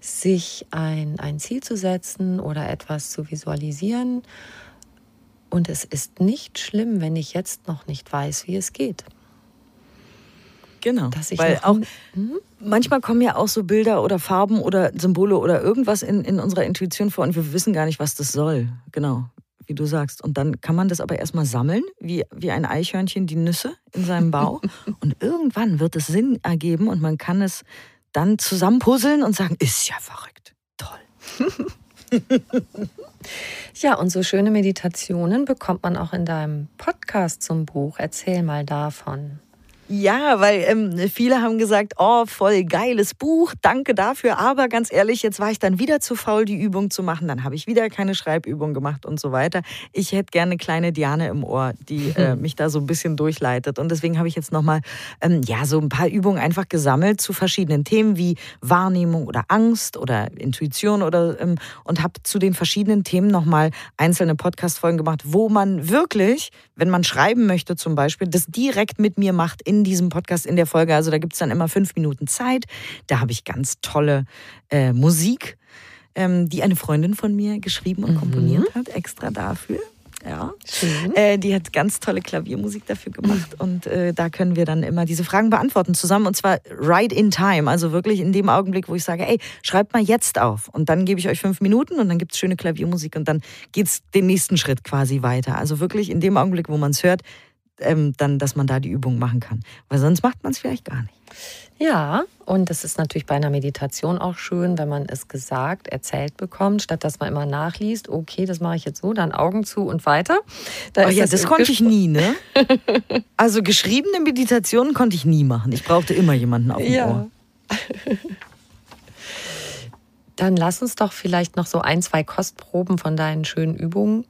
sich ein, ein Ziel zu setzen oder etwas zu visualisieren und es ist nicht schlimm, wenn ich jetzt noch nicht weiß, wie es geht. Genau. Weil auch hm? manchmal kommen ja auch so Bilder oder Farben oder Symbole oder irgendwas in, in unserer Intuition vor und wir wissen gar nicht, was das soll. Genau, wie du sagst. Und dann kann man das aber erstmal sammeln, wie, wie ein Eichhörnchen die Nüsse in seinem Bauch. und irgendwann wird es Sinn ergeben und man kann es dann zusammenpuzzeln und sagen, ist ja verrückt. Toll. Ja, und so schöne Meditationen bekommt man auch in deinem Podcast zum Buch. Erzähl mal davon. Ja, weil ähm, viele haben gesagt, oh, voll geiles Buch, danke dafür. Aber ganz ehrlich, jetzt war ich dann wieder zu faul, die Übung zu machen. Dann habe ich wieder keine Schreibübung gemacht und so weiter. Ich hätte gerne kleine Diane im Ohr, die äh, mich da so ein bisschen durchleitet. Und deswegen habe ich jetzt nochmal ähm, ja, so ein paar Übungen einfach gesammelt zu verschiedenen Themen wie Wahrnehmung oder Angst oder Intuition oder ähm, und habe zu den verschiedenen Themen nochmal einzelne Podcast-Folgen gemacht, wo man wirklich, wenn man schreiben möchte zum Beispiel, das direkt mit mir macht in diesem Podcast, in der Folge. Also da gibt es dann immer fünf Minuten Zeit. Da habe ich ganz tolle äh, Musik, ähm, die eine Freundin von mir geschrieben und mhm. komponiert hat, extra dafür. Ja. Äh, die hat ganz tolle Klaviermusik dafür gemacht und äh, da können wir dann immer diese Fragen beantworten zusammen und zwar right in time, also wirklich in dem Augenblick, wo ich sage, ey, schreibt mal jetzt auf und dann gebe ich euch fünf Minuten und dann gibt es schöne Klaviermusik und dann geht es den nächsten Schritt quasi weiter. Also wirklich in dem Augenblick, wo man es hört, ähm, dann, dass man da die Übung machen kann. Weil sonst macht man es vielleicht gar nicht. Ja, und das ist natürlich bei einer Meditation auch schön, wenn man es gesagt, erzählt bekommt, statt dass man immer nachliest, okay, das mache ich jetzt so, dann Augen zu und weiter. Da oh ja, das, das konnte ich nie, ne? also geschriebene Meditationen konnte ich nie machen. Ich brauchte immer jemanden auf dem ja. Ohr. Dann lass uns doch vielleicht noch so ein, zwei Kostproben von deinen schönen Übungen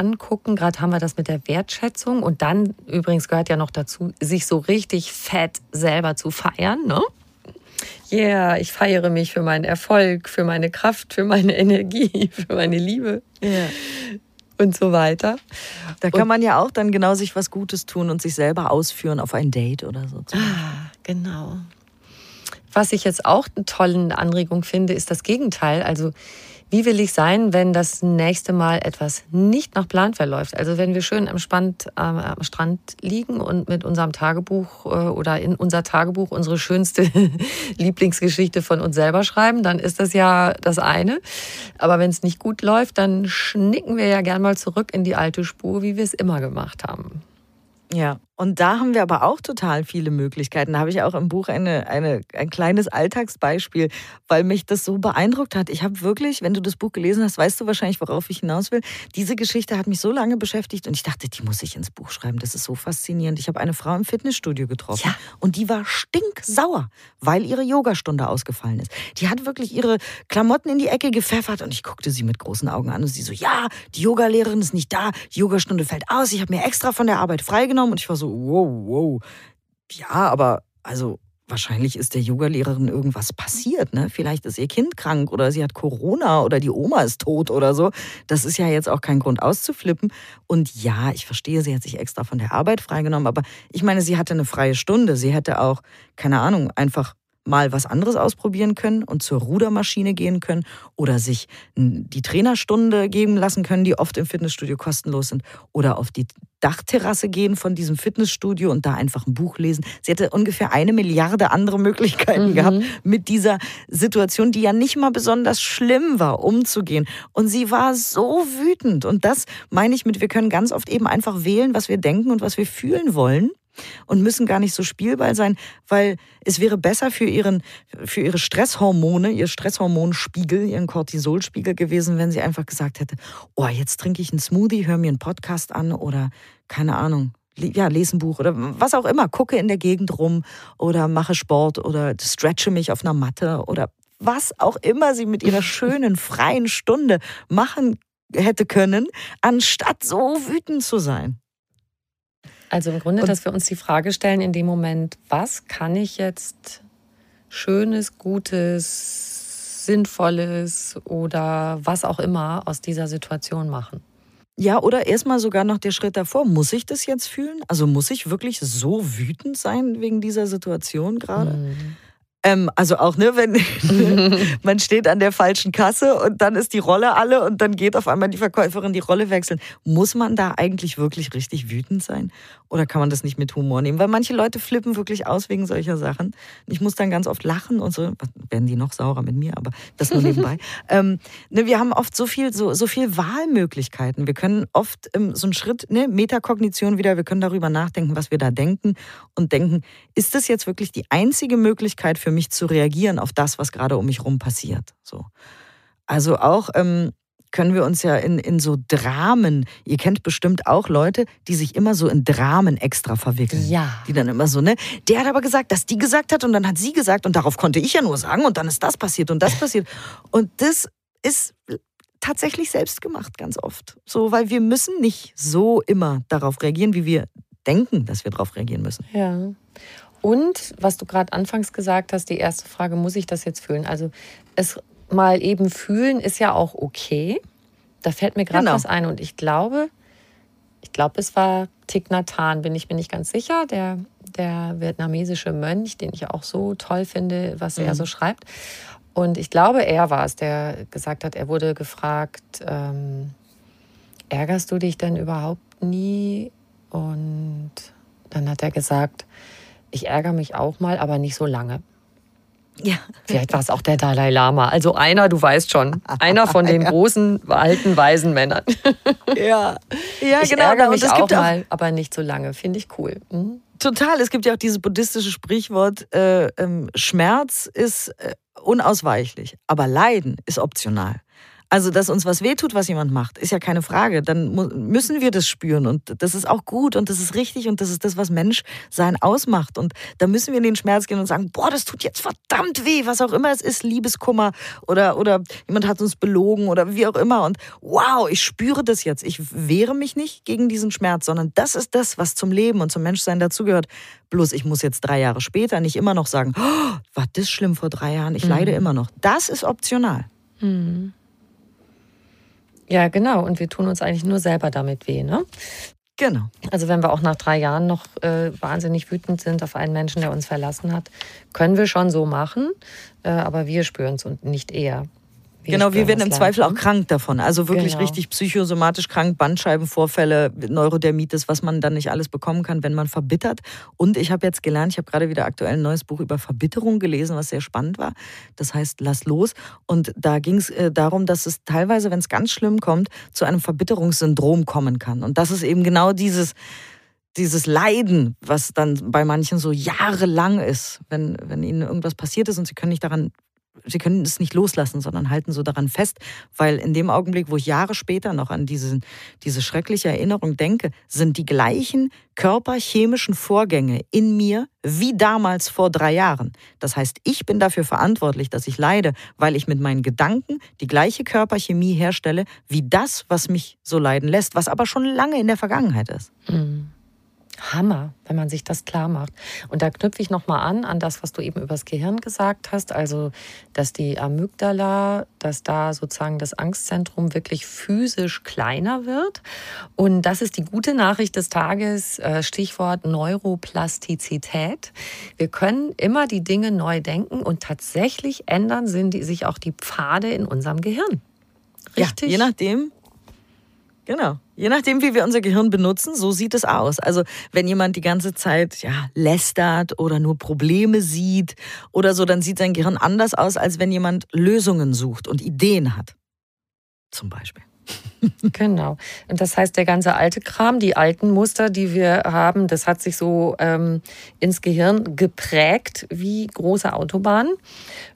angucken. Gerade haben wir das mit der Wertschätzung. Und dann übrigens gehört ja noch dazu, sich so richtig fett selber zu feiern. Ne? Yeah, ich feiere mich für meinen Erfolg, für meine Kraft, für meine Energie, für meine Liebe. Yeah. Und so weiter. Da kann und, man ja auch dann genau sich was Gutes tun und sich selber ausführen auf ein Date oder so. Ah, genau. Was ich jetzt auch eine tolle Anregung finde, ist das Gegenteil. Also wie will ich sein, wenn das nächste Mal etwas nicht nach Plan verläuft? Also wenn wir schön Spand, äh, am Strand liegen und mit unserem Tagebuch äh, oder in unser Tagebuch unsere schönste Lieblingsgeschichte von uns selber schreiben, dann ist das ja das eine. Aber wenn es nicht gut läuft, dann schnicken wir ja gern mal zurück in die alte Spur, wie wir es immer gemacht haben. Ja, und da haben wir aber auch total viele Möglichkeiten. Da habe ich auch im Buch eine, eine, ein kleines Alltagsbeispiel, weil mich das so beeindruckt hat. Ich habe wirklich, wenn du das Buch gelesen hast, weißt du wahrscheinlich, worauf ich hinaus will. Diese Geschichte hat mich so lange beschäftigt und ich dachte, die muss ich ins Buch schreiben. Das ist so faszinierend. Ich habe eine Frau im Fitnessstudio getroffen ja. und die war stinksauer, weil ihre Yogastunde ausgefallen ist. Die hat wirklich ihre Klamotten in die Ecke gepfeffert und ich guckte sie mit großen Augen an und sie so, ja, die Yogalehrerin ist nicht da, die Yogastunde fällt aus, ich habe mir extra von der Arbeit freigenommen und ich war so, wow, wow. Ja, aber also wahrscheinlich ist der Yogalehrerin irgendwas passiert. Ne? Vielleicht ist ihr Kind krank oder sie hat Corona oder die Oma ist tot oder so. Das ist ja jetzt auch kein Grund auszuflippen. Und ja, ich verstehe, sie hat sich extra von der Arbeit freigenommen, aber ich meine, sie hatte eine freie Stunde. Sie hätte auch, keine Ahnung, einfach mal was anderes ausprobieren können und zur Rudermaschine gehen können oder sich die Trainerstunde geben lassen können, die oft im Fitnessstudio kostenlos sind oder auf die Dachterrasse gehen von diesem Fitnessstudio und da einfach ein Buch lesen. Sie hätte ungefähr eine Milliarde andere Möglichkeiten mhm. gehabt, mit dieser Situation, die ja nicht mal besonders schlimm war, umzugehen. Und sie war so wütend. Und das meine ich mit, wir können ganz oft eben einfach wählen, was wir denken und was wir fühlen wollen und müssen gar nicht so Spielball sein, weil es wäre besser für, ihren, für ihre Stresshormone, ihr Stresshormonspiegel, ihren Cortisolspiegel gewesen, wenn sie einfach gesagt hätte, oh, jetzt trinke ich einen Smoothie, höre mir einen Podcast an oder keine Ahnung, ja, lese ein Buch oder was auch immer, gucke in der Gegend rum oder mache Sport oder stretche mich auf einer Matte oder was auch immer sie mit ihrer schönen, freien Stunde machen hätte können, anstatt so wütend zu sein. Also im Grunde, dass wir uns die Frage stellen in dem Moment, was kann ich jetzt Schönes, Gutes, Sinnvolles oder was auch immer aus dieser Situation machen. Ja, oder erstmal sogar noch der Schritt davor. Muss ich das jetzt fühlen? Also muss ich wirklich so wütend sein wegen dieser Situation gerade? Mhm. Ähm, also auch, ne, wenn man steht an der falschen Kasse und dann ist die Rolle alle und dann geht auf einmal die Verkäuferin die Rolle wechseln. Muss man da eigentlich wirklich richtig wütend sein? Oder kann man das nicht mit Humor nehmen? Weil manche Leute flippen wirklich aus wegen solcher Sachen. Ich muss dann ganz oft lachen und so. Werden die noch saurer mit mir, aber das nur nebenbei. ähm, ne, wir haben oft so viel, so, so viel Wahlmöglichkeiten. Wir können oft ähm, so einen Schritt, ne, Metakognition wieder, wir können darüber nachdenken, was wir da denken und denken, ist das jetzt wirklich die einzige Möglichkeit für mich zu reagieren auf das, was gerade um mich rum passiert? So. Also auch, ähm, können wir uns ja in, in so Dramen, ihr kennt bestimmt auch Leute, die sich immer so in Dramen extra verwickeln. Ja. Die dann immer so, ne? Der hat aber gesagt, dass die gesagt hat und dann hat sie gesagt und darauf konnte ich ja nur sagen und dann ist das passiert und das passiert. Und das ist tatsächlich selbst gemacht, ganz oft. So, weil wir müssen nicht so immer darauf reagieren, wie wir denken, dass wir darauf reagieren müssen. Ja. Und was du gerade anfangs gesagt hast, die erste Frage, muss ich das jetzt fühlen? Also es mal eben fühlen ist ja auch okay. Da fällt mir gerade Genau. was ein und ich glaube, ich glaube, es war Thich Nhat Hanh, bin ich mir nicht ganz sicher, der, der vietnamesische Mönch, den ich auch so toll finde, was er so schreibt. Und ich glaube, er war es, der gesagt hat, er wurde gefragt, ähm, ärgerst du dich denn überhaupt nie? Und dann hat er gesagt, ich ärgere mich auch mal, aber nicht so lange. Ja. Vielleicht war es auch der Dalai Lama. Also einer, du weißt schon, einer von den großen, alten, weisen Männern. Ja, ja Ich genau. ärgere Und mich auch auch mal, aber nicht so lange. Finde ich cool. Mhm. Total. Es gibt ja auch dieses buddhistische Sprichwort, äh, ähm, Schmerz ist äh, unausweichlich, aber Leiden ist optional. Also, dass uns was wehtut, was jemand macht, ist ja keine Frage. Dann müssen wir das spüren und das ist auch gut und das ist richtig und das ist das, was Menschsein ausmacht. Und da müssen wir in den Schmerz gehen und sagen, boah, das tut jetzt verdammt weh, was auch immer es ist, Liebeskummer oder, oder jemand hat uns belogen oder wie auch immer. Und wow, ich spüre das jetzt. Ich wehre mich nicht gegen diesen Schmerz, sondern das ist das, was zum Leben und zum Menschsein dazugehört. Bloß ich muss jetzt drei Jahre später nicht immer noch sagen, oh, war das schlimm vor drei Jahren, ich leide immer noch. Das ist optional. Ja, genau. Und wir tun uns eigentlich nur selber damit weh. Ne? Genau. Also wenn wir auch nach drei Jahren noch äh, wahnsinnig wütend sind auf einen Menschen, der uns verlassen hat, können wir schon so machen, äh, aber wir spüren es und nicht er. Genau, wir werden im Zweifel auch krank davon. Also wirklich Genau. richtig psychosomatisch krank, Bandscheibenvorfälle, Neurodermitis, was man dann nicht alles bekommen kann, wenn man verbittert. Und ich habe jetzt gelernt, ich habe gerade wieder aktuell ein neues Buch über Verbitterung gelesen, was sehr spannend war. Das heißt, lass los. Und da ging es äh, darum, dass es teilweise, wenn es ganz schlimm kommt, zu einem Verbitterungssyndrom kommen kann. Und das ist eben genau dieses dieses Leiden, was dann bei manchen so jahrelang ist, wenn, wenn ihnen irgendwas passiert ist und sie können nicht daran, sie können es nicht loslassen, sondern halten so daran fest, weil in dem Augenblick, wo ich Jahre später noch an diesen, diese schreckliche Erinnerung denke, sind die gleichen körperchemischen Vorgänge in mir wie damals vor drei Jahren. Das heißt, ich bin dafür verantwortlich, dass ich leide, weil ich mit meinen Gedanken die gleiche Körperchemie herstelle wie das, was mich so leiden lässt, was aber schon lange in der Vergangenheit ist. Hammer, wenn man sich das klar macht. Und da knüpfe ich nochmal an, an das, was du eben übers Gehirn gesagt hast. Also, dass die Amygdala, dass da sozusagen das Angstzentrum wirklich physisch kleiner wird. Und das ist die gute Nachricht des Tages, äh, Stichwort Neuroplastizität. Wir können immer die Dinge neu denken und tatsächlich ändern sind die, sich auch die Pfade in unserem Gehirn. Richtig? Ja, je nachdem. Genau. Je nachdem, wie wir unser Gehirn benutzen, so sieht es aus. Also, wenn jemand die ganze Zeit ja, lästert oder nur Probleme sieht oder so, dann sieht sein Gehirn anders aus, als wenn jemand Lösungen sucht und Ideen hat. Zum Beispiel. Genau. Und das heißt, der ganze alte Kram, die alten Muster, die wir haben, das hat sich so ähm, ins Gehirn geprägt wie große Autobahnen.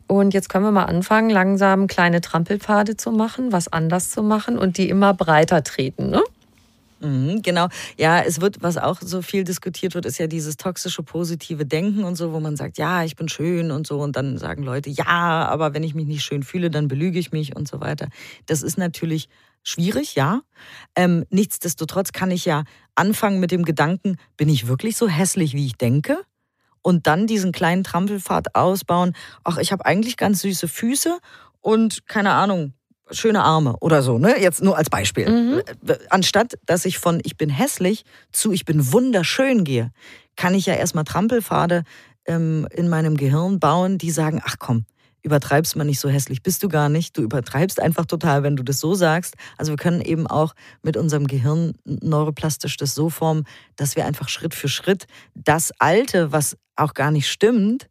Und jetzt können wir mal anfangen, langsam kleine Trampelpfade zu machen, was anders zu machen und die immer breiter treten. Ne? Mhm, genau. Ja, es wird, was auch so viel diskutiert wird, ist ja dieses toxische positive Denken und so, wo man sagt, ja, ich bin schön und so. Und dann sagen Leute, ja, aber wenn ich mich nicht schön fühle, dann belüge ich mich und so weiter. Das ist natürlich schwierig, ja. Ähm, nichtsdestotrotz kann ich ja anfangen mit dem Gedanken, bin ich wirklich so hässlich, wie ich denke? Und dann diesen kleinen Trampelpfad ausbauen, ach, ich habe eigentlich ganz süße Füße und keine Ahnung, schöne Arme oder so, ne? Jetzt nur als Beispiel. Anstatt dass ich von ich bin hässlich zu ich bin wunderschön gehe, kann ich ja erstmal Trampelpfade ähm, in meinem Gehirn bauen, die sagen, ach komm, übertreibst mal nicht so hässlich, bist du gar nicht. Du übertreibst einfach total, wenn du das so sagst. Also wir können eben auch mit unserem Gehirn neuroplastisch das so formen, dass wir einfach Schritt für Schritt das Alte, was auch gar nicht stimmt,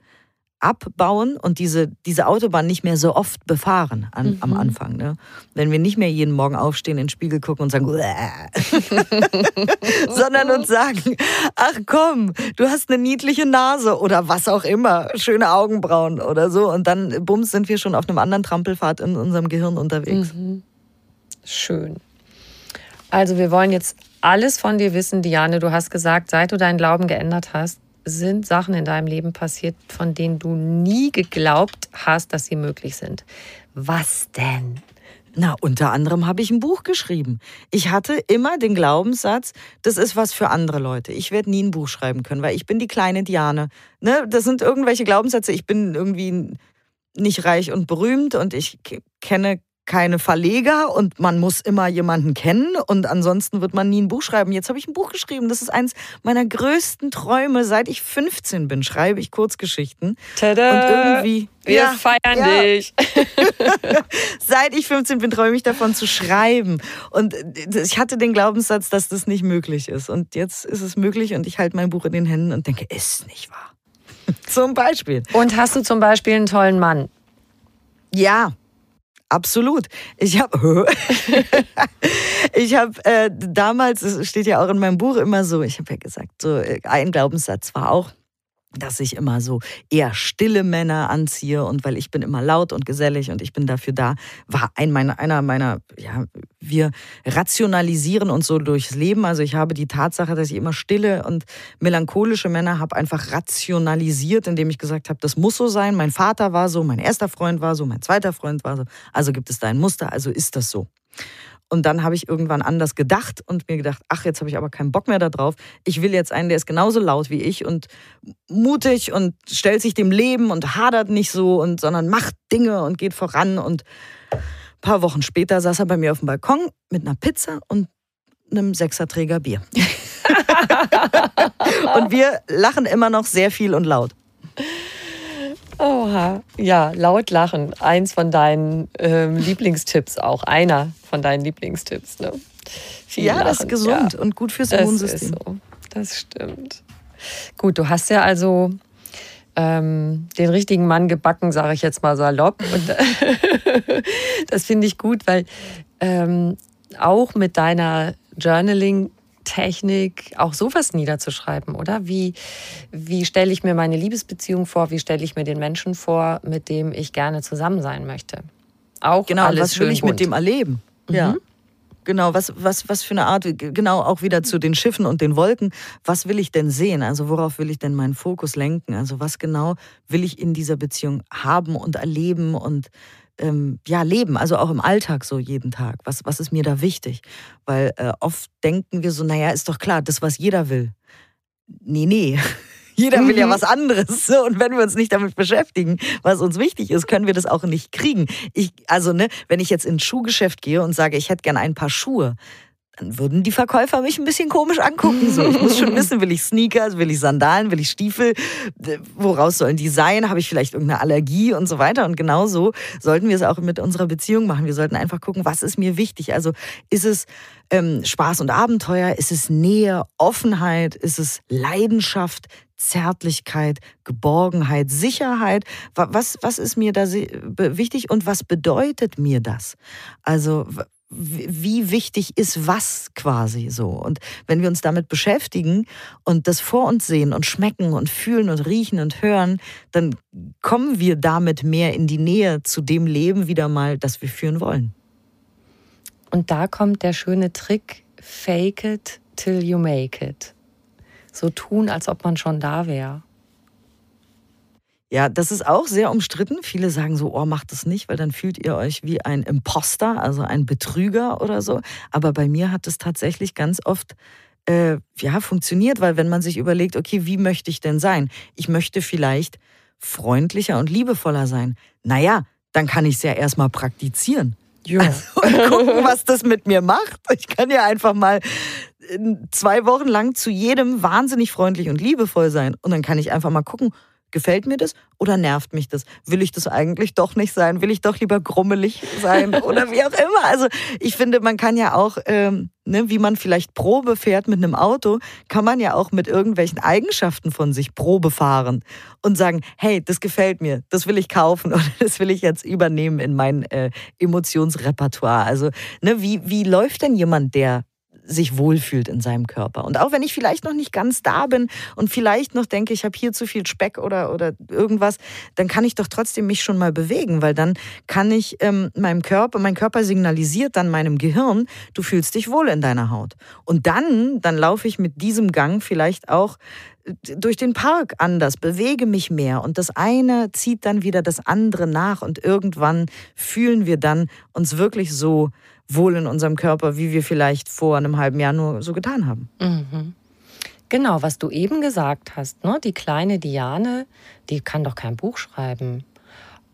abbauen und diese, diese Autobahn nicht mehr so oft befahren an, am Anfang. Ne? Wenn wir nicht mehr jeden Morgen aufstehen, in den Spiegel gucken und sagen, sondern uns sagen, ach komm, du hast eine niedliche Nase oder was auch immer, schöne Augenbrauen oder so. Und dann, bums, sind wir schon auf einem anderen Trampelpfad in unserem Gehirn unterwegs. Schön. Also wir wollen jetzt alles von dir wissen, Diane. Du hast gesagt, seit du deinen Glauben geändert hast, sind Sachen in deinem Leben passiert, von denen du nie geglaubt hast, dass sie möglich sind. Was denn? Na, unter anderem habe ich ein Buch geschrieben. Ich hatte immer den Glaubenssatz, das ist was für andere Leute. Ich werde nie ein Buch schreiben können, weil ich bin die kleine Diane. Ne? Das sind irgendwelche Glaubenssätze. Ich bin irgendwie nicht reich und berühmt und ich kenne keine Verleger und man muss immer jemanden kennen und ansonsten wird man nie ein Buch schreiben. Jetzt habe ich ein Buch geschrieben. Das ist eines meiner größten Träume. Seit ich 15 bin, schreibe ich Kurzgeschichten. Tada! Und irgendwie. Wir ja, feiern ja. dich. Seit ich 15 bin, träume ich davon zu schreiben. Und ich hatte den Glaubenssatz, dass das nicht möglich ist. Und jetzt ist es möglich und ich halte mein Buch in den Händen und denke, ist nicht wahr. zum Beispiel. Und hast du zum Beispiel einen tollen Mann? Ja, Absolut. Ich habe ich habe äh, damals, es steht ja auch in meinem Buch immer so, ich habe ja gesagt, so äh, ein Glaubenssatz war auch, dass ich immer so eher stille Männer anziehe und weil ich bin immer laut und gesellig und ich bin dafür da, war ein meiner, einer meiner, ja, wir rationalisieren uns so durchs Leben. Also ich habe die Tatsache, dass ich immer stille und melancholische Männer habe einfach rationalisiert, indem ich gesagt habe, das muss so sein. Mein Vater war so, mein erster Freund war so, mein zweiter Freund war so. Also gibt es da ein Muster, also ist das so. Und dann habe ich irgendwann anders gedacht und mir gedacht, ach, jetzt habe ich aber keinen Bock mehr darauf. Ich will jetzt einen, der ist genauso laut wie ich und mutig und stellt sich dem Leben und hadert nicht so und sondern macht Dinge und geht voran. Und ein paar Wochen später saß er bei mir auf dem Balkon mit einer Pizza und einem Sechserträger Bier. und wir lachen immer noch sehr viel und laut. Oha. Ja, laut lachen. Eins von deinen ähm, Lieblingstipps auch. Einer von deinen Lieblingstipps. Ne? Viel ja, lachen. das ist gesund ja. und gut fürs Immunsystem. Das ist so. Das stimmt. Gut, du hast ja also ähm, den richtigen Mann gebacken, sage ich jetzt mal salopp. Und das finde ich gut, weil ähm, auch mit deiner Journaling Technik, auch sowas niederzuschreiben, oder? Wie, wie stelle ich mir meine Liebesbeziehung vor? Wie stelle ich mir den Menschen vor, mit dem ich gerne zusammen sein möchte? Auch genau, alles was will ich bunt. mit dem erleben? Mhm. Ja. Genau, was, was, was für eine Art, genau auch wieder zu den Schiffen und den Wolken. Was will ich denn sehen? Also worauf will ich denn meinen Fokus lenken? Also was genau will ich in dieser Beziehung haben und erleben und ähm, ja, leben, also auch im Alltag so jeden Tag. Was, was ist mir da wichtig? Weil äh, oft denken wir so, naja, ist doch klar, das, was jeder will. Nee, nee. Jeder will ja mhm. was anderes. Und wenn wir uns nicht damit beschäftigen, was uns wichtig ist, können wir das auch nicht kriegen. Ich, also, ne, wenn ich jetzt ins Schuhgeschäft gehe und sage, ich hätte gern ein paar Schuhe, dann würden die Verkäufer mich ein bisschen komisch angucken. So, ich muss schon wissen, will ich Sneakers, will ich Sandalen, will ich Stiefel, woraus sollen die sein? Habe ich vielleicht irgendeine Allergie und so weiter? Und genauso sollten wir es auch mit unserer Beziehung machen. Wir sollten einfach gucken, was ist mir wichtig? Also ist es ähm, Spaß und Abenteuer? Ist es Nähe, Offenheit? Ist es Leidenschaft? Zärtlichkeit, Geborgenheit, Sicherheit. Was, was ist mir da wichtig und was bedeutet mir das? Also wie wichtig ist was quasi so. Und wenn wir uns damit beschäftigen und das vor uns sehen und schmecken und fühlen und riechen und hören, dann kommen wir damit mehr in die Nähe zu dem Leben wieder mal, das wir führen wollen. Und da kommt der schöne Trick, fake it till you make it. So tun, als ob man schon da wäre. Ja, das ist auch sehr umstritten. Viele sagen so, oh, macht das nicht, weil dann fühlt ihr euch wie ein Imposter, also ein Betrüger oder so. Aber bei mir hat es tatsächlich ganz oft äh, ja, funktioniert, weil wenn man sich überlegt, okay, wie möchte ich denn sein? Ich möchte vielleicht freundlicher und liebevoller sein. Naja, dann kann ich es ja erstmal praktizieren. Ja. Also, und gucken, was das mit mir macht. Ich kann ja einfach mal zwei Wochen lang zu jedem wahnsinnig freundlich und liebevoll sein. Und dann kann ich einfach mal gucken, Gefällt mir das oder nervt mich das? Will ich das eigentlich doch nicht sein? Will ich doch lieber grummelig sein oder wie auch immer? Also ich finde, man kann ja auch, ähm, ne, wie man vielleicht Probe fährt mit einem Auto, kann man ja auch mit irgendwelchen Eigenschaften von sich Probe fahren und sagen, hey, das gefällt mir, das will ich kaufen oder das will ich jetzt übernehmen in mein äh, Emotionsrepertoire. Also ne, wie, wie läuft denn jemand, der sich wohlfühlt in seinem Körper. Und auch wenn ich vielleicht noch nicht ganz da bin und vielleicht noch denke, ich habe hier zu viel Speck oder, oder irgendwas, dann kann ich doch trotzdem mich schon mal bewegen, weil dann kann ich ähm, meinem Körper, mein Körper signalisiert dann meinem Gehirn, du fühlst dich wohl in deiner Haut. Und dann, dann laufe ich mit diesem Gang vielleicht auch äh, durch den Park anders, bewege mich mehr und das eine zieht dann wieder das andere nach und irgendwann fühlen wir dann uns wirklich so wohl in unserem Körper, wie wir vielleicht vor einem halben Jahr nur so getan haben. Mhm. Genau, was du eben gesagt hast, ne? die kleine Diane, die kann doch kein Buch schreiben.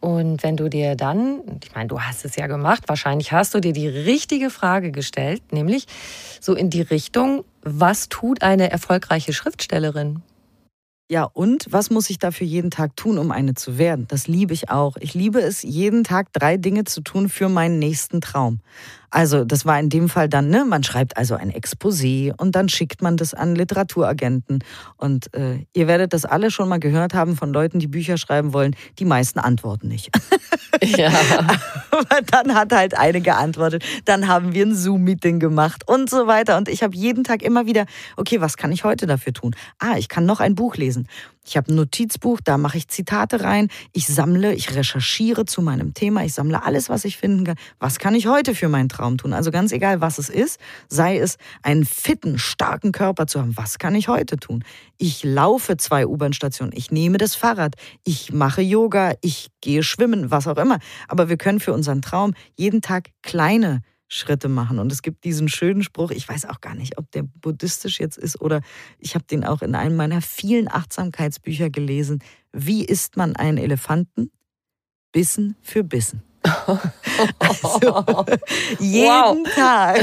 Und wenn du dir dann, ich meine, du hast es ja gemacht, wahrscheinlich hast du dir die richtige Frage gestellt, nämlich so in die Richtung, was tut eine erfolgreiche Schriftstellerin? Ja, und was muss ich dafür jeden Tag tun, um eine zu werden? Das liebe ich auch. Ich liebe es, jeden Tag drei Dinge zu tun für meinen nächsten Traum. Also das war in dem Fall dann, ne, man schreibt also ein Exposé und dann schickt man das an Literaturagenten. Und äh, ihr werdet das alle schon mal gehört haben von Leuten, die Bücher schreiben wollen. Die meisten antworten nicht. Ja. Aber dann hat halt eine geantwortet. Dann haben wir ein Zoom-Meeting gemacht und so weiter. Und ich habe jeden Tag immer wieder, okay, was kann ich heute dafür tun? Ah, ich kann noch ein Buch lesen. Ich habe ein Notizbuch, da mache ich Zitate rein. Ich sammle, ich recherchiere zu meinem Thema. Ich sammle alles, was ich finden kann. Was kann ich heute für meinen Traum tun? Also ganz egal, was es ist, sei es einen fitten, starken Körper zu haben. Was kann ich heute tun? Ich laufe zwei U-Bahn-Stationen. Ich nehme das Fahrrad. Ich mache Yoga. Ich gehe schwimmen, was auch immer. Aber wir können für unseren Traum jeden Tag kleine Schritte machen. Und es gibt diesen schönen Spruch, ich weiß auch gar nicht, ob der buddhistisch jetzt ist oder ich habe den auch in einem meiner vielen Achtsamkeitsbücher gelesen. Wie isst man einen Elefanten? Bissen für Bissen. Also, jeden Tag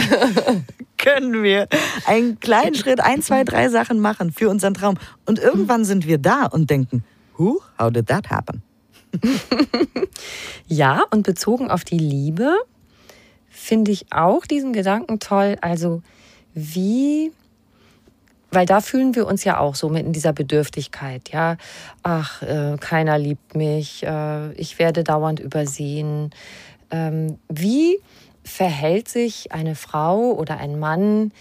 können wir einen kleinen Schritt, ein, zwei, drei Sachen machen für unseren Traum. Und irgendwann sind wir da und denken, Who? How did that happen? ja, und bezogen auf die Liebe finde ich auch diesen Gedanken toll. Also wie, weil da fühlen wir uns ja auch so mit in dieser Bedürftigkeit. Ja, ach, äh, keiner liebt mich, äh, ich werde dauernd übersehen. Ähm, wie verhält sich eine Frau oder ein Mann,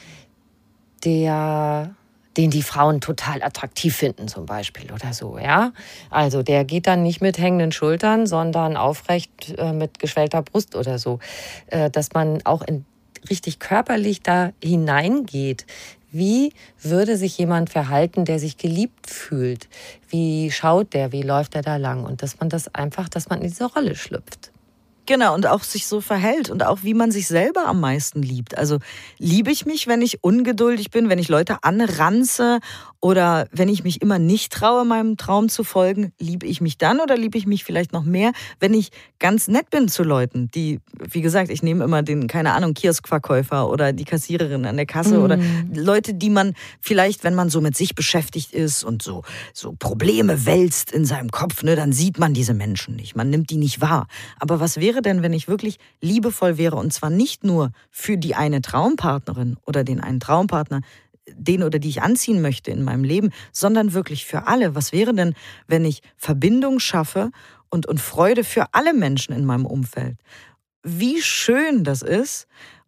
der den die Frauen total attraktiv finden, zum Beispiel oder so, ja. Also der geht dann nicht mit hängenden Schultern, sondern aufrecht äh, mit geschwellter Brust oder so. Äh, dass man auch in, richtig körperlich da hineingeht. Wie würde sich jemand verhalten, der sich geliebt fühlt? Wie schaut der? Wie läuft er da lang? Und dass man das einfach, dass man in diese Rolle schlüpft. Genau, und auch sich so verhält und auch wie man sich selber am meisten liebt. Also liebe ich mich, wenn ich ungeduldig bin, wenn ich Leute anranze oder wenn ich mich immer nicht traue, meinem Traum zu folgen, liebe ich mich dann oder liebe ich mich vielleicht noch mehr, wenn ich ganz nett bin zu Leuten, die, wie gesagt, ich nehme immer den, keine Ahnung, Kioskverkäufer oder die Kassiererin an der Kasse mhm. oder Leute, die man vielleicht, wenn man so mit sich beschäftigt ist und so, so Probleme wälzt in seinem Kopf, ne, dann sieht man diese Menschen nicht. Man nimmt die nicht wahr. Aber was wäre denn, wenn ich wirklich liebevoll wäre und zwar nicht nur für die eine Traumpartnerin oder den einen Traumpartner, den oder die ich anziehen möchte in meinem Leben, sondern wirklich für alle. Was wäre denn, wenn ich Verbindung schaffe und, und Freude für alle Menschen in meinem Umfeld? Wie schön das ist,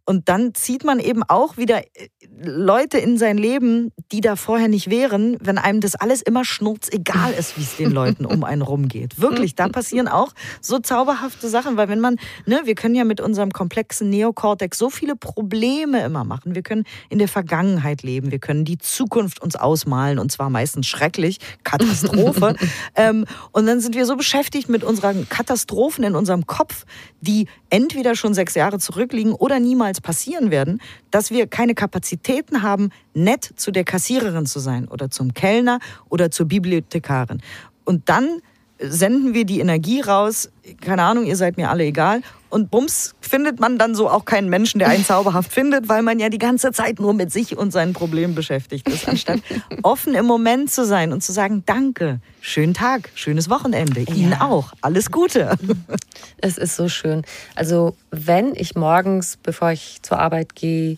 und dann zieht man eben auch wieder äh, Leute in sein Leben, die da vorher nicht wären, wenn einem das alles immer schnurzegal ist, wie es den Leuten um einen rumgeht. Wirklich, da passieren auch so zauberhafte Sachen, weil wenn man, ne, wir können ja mit unserem komplexen Neokortex so viele Probleme immer machen. Wir können in der Vergangenheit leben, wir können die Zukunft uns ausmalen und zwar meistens schrecklich, Katastrophe. ähm, und dann sind wir so beschäftigt mit unseren Katastrophen in unserem Kopf, die entweder schon sechs Jahre zurückliegen oder niemals niemals passieren werden, dass wir keine Kapazitäten haben, nett zu der Kassiererin zu sein oder zum Kellner oder zur Bibliothekarin. Und dann senden wir die Energie raus, keine Ahnung, ihr seid mir alle egal. Und bums, findet man dann so auch keinen Menschen, der einen zauberhaft findet, weil man ja die ganze Zeit nur mit sich und seinen Problemen beschäftigt ist, anstatt offen im Moment zu sein und zu sagen, danke, schönen Tag, schönes Wochenende, Ihnen ja. auch, alles Gute. Es ist so schön. Also wenn ich morgens, bevor ich zur Arbeit gehe,